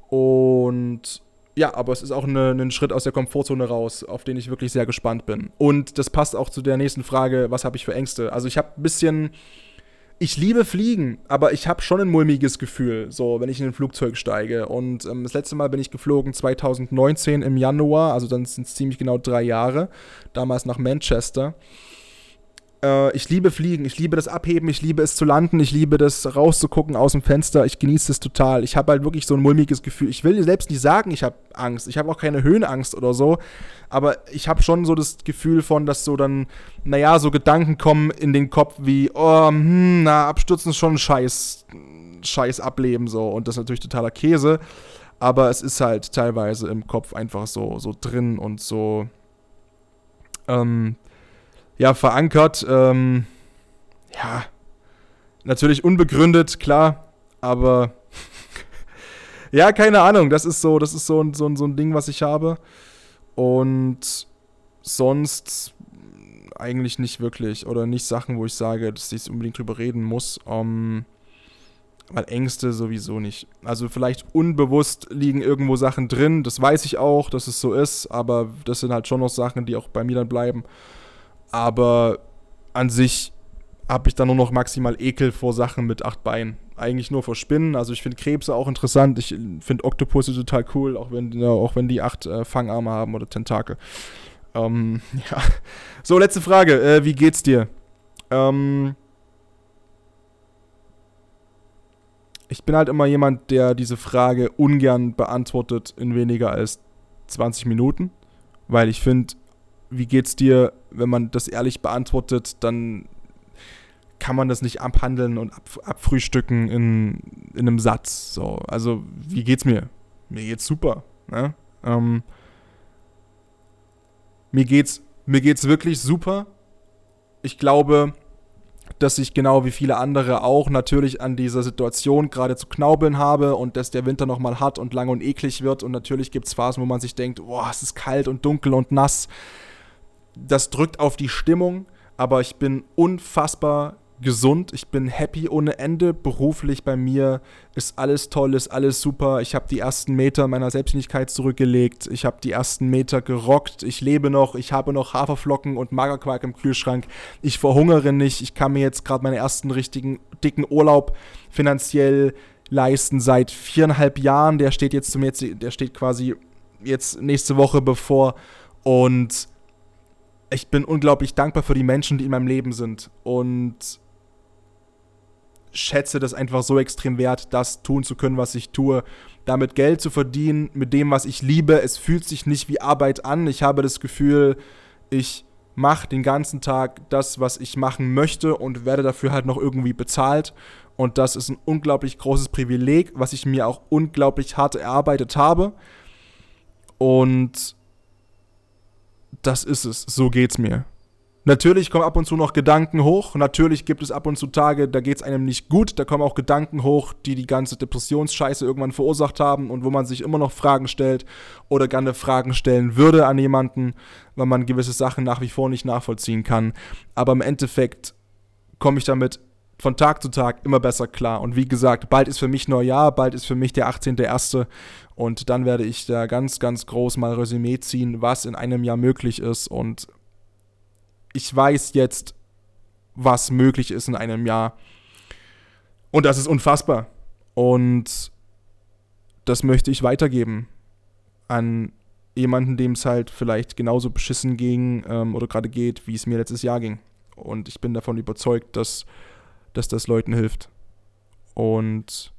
Und ja, aber es ist auch eine, ein Schritt aus der Komfortzone raus, auf den ich wirklich sehr gespannt bin. Und das passt auch zu der nächsten Frage, was habe ich für Ängste? Also ich habe ein bisschen, ich liebe Fliegen, aber ich habe schon ein mulmiges Gefühl, so wenn ich in ein Flugzeug steige. Und ähm, das letzte Mal bin ich geflogen 2019 im Januar, also dann sind es ziemlich genau drei Jahre, damals nach Manchester. Äh, ich liebe Fliegen, ich liebe das Abheben, ich liebe es zu landen, ich liebe das rauszugucken aus dem Fenster, ich genieße es total. Ich habe halt wirklich so ein mulmiges Gefühl. Ich will selbst nicht sagen, ich habe Angst. Ich habe auch keine Höhenangst oder so, aber ich habe schon so das Gefühl von, dass so dann, naja, so Gedanken kommen in den Kopf wie, oh, hm, na, abstürzen ist schon scheiß, scheiß Ableben so und das ist natürlich totaler Käse, aber es ist halt teilweise im Kopf einfach so, so drin und so, ähm, ja, verankert. Ähm, ja, natürlich unbegründet, klar, aber ja, keine Ahnung. Das ist so, das ist so, so, so ein Ding, was ich habe. Und sonst eigentlich nicht wirklich. Oder nicht Sachen, wo ich sage, dass ich unbedingt drüber reden muss. Um, ähm, weil Ängste sowieso nicht. Also vielleicht unbewusst liegen irgendwo Sachen drin. Das weiß ich auch, dass es so ist. Aber das sind halt schon noch Sachen, die auch bei mir dann bleiben. Aber an sich habe ich dann nur noch maximal Ekel vor Sachen mit acht Beinen. Eigentlich nur vor Spinnen. Also ich finde Krebse auch interessant. Ich finde Oktopusse total cool, auch wenn, ja, auch wenn die acht äh, Fangarme haben oder Tentakel. Ähm, ja. So, letzte Frage. Äh, wie geht's dir? Ähm, ich bin halt immer jemand, der diese Frage ungern beantwortet in weniger als 20 Minuten. Weil ich finde, wie geht's dir, wenn man das ehrlich beantwortet, dann kann man das nicht abhandeln und ab, abfrühstücken in, in einem Satz. So, also, wie geht's mir? Mir geht's super. Ne? Ähm, mir geht's, mir geht's wirklich super. Ich glaube, dass ich genau wie viele andere auch natürlich an dieser Situation gerade zu knaubeln habe und dass der Winter nochmal hart und lang und eklig wird. Und natürlich gibt es Phasen, wo man sich denkt, boah, es ist kalt und dunkel und nass das drückt auf die Stimmung, aber ich bin unfassbar gesund, ich bin happy ohne Ende. Beruflich bei mir ist alles toll, ist alles super. Ich habe die ersten Meter meiner Selbstständigkeit zurückgelegt. Ich habe die ersten Meter gerockt. Ich lebe noch. Ich habe noch Haferflocken und Magerquark im Kühlschrank. Ich verhungere nicht. Ich kann mir jetzt gerade meinen ersten richtigen dicken Urlaub finanziell leisten seit viereinhalb Jahren. Der steht jetzt zum jetzt, der steht quasi jetzt nächste Woche bevor und ich bin unglaublich dankbar für die Menschen, die in meinem Leben sind und schätze das einfach so extrem wert, das tun zu können, was ich tue, damit Geld zu verdienen mit dem, was ich liebe. Es fühlt sich nicht wie Arbeit an. Ich habe das Gefühl, ich mache den ganzen Tag das, was ich machen möchte und werde dafür halt noch irgendwie bezahlt. Und das ist ein unglaublich großes Privileg, was ich mir auch unglaublich hart erarbeitet habe. Und das ist es. So geht's mir. Natürlich kommen ab und zu noch Gedanken hoch. Natürlich gibt es ab und zu Tage, da geht es einem nicht gut. Da kommen auch Gedanken hoch, die die ganze Depressionsscheiße irgendwann verursacht haben und wo man sich immer noch Fragen stellt oder gerne Fragen stellen würde an jemanden, weil man gewisse Sachen nach wie vor nicht nachvollziehen kann. Aber im Endeffekt komme ich damit von Tag zu Tag immer besser klar. Und wie gesagt, bald ist für mich Neujahr, bald ist für mich der 18.01. Und dann werde ich da ganz, ganz groß mal Resümee ziehen, was in einem Jahr möglich ist und ich weiß jetzt, was möglich ist in einem Jahr. Und das ist unfassbar. Und das möchte ich weitergeben an jemanden, dem es halt vielleicht genauso beschissen ging ähm, oder gerade geht, wie es mir letztes Jahr ging. Und ich bin davon überzeugt, dass, dass das Leuten hilft. Und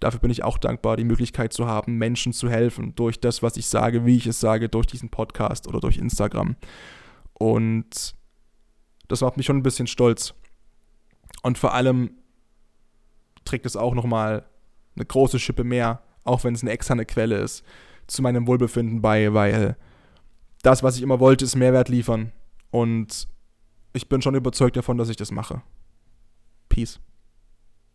dafür bin ich auch dankbar, die Möglichkeit zu haben, Menschen zu helfen, durch das, was ich sage, wie ich es sage, durch diesen Podcast oder durch Instagram. Und das macht mich schon ein bisschen stolz. Und vor allem trägt es auch nochmal eine große Schippe mehr, auch wenn es eine externe Quelle ist, zu meinem Wohlbefinden bei, weil das, was ich immer wollte, ist Mehrwert liefern. Und ich bin schon überzeugt davon, dass ich das mache. Peace.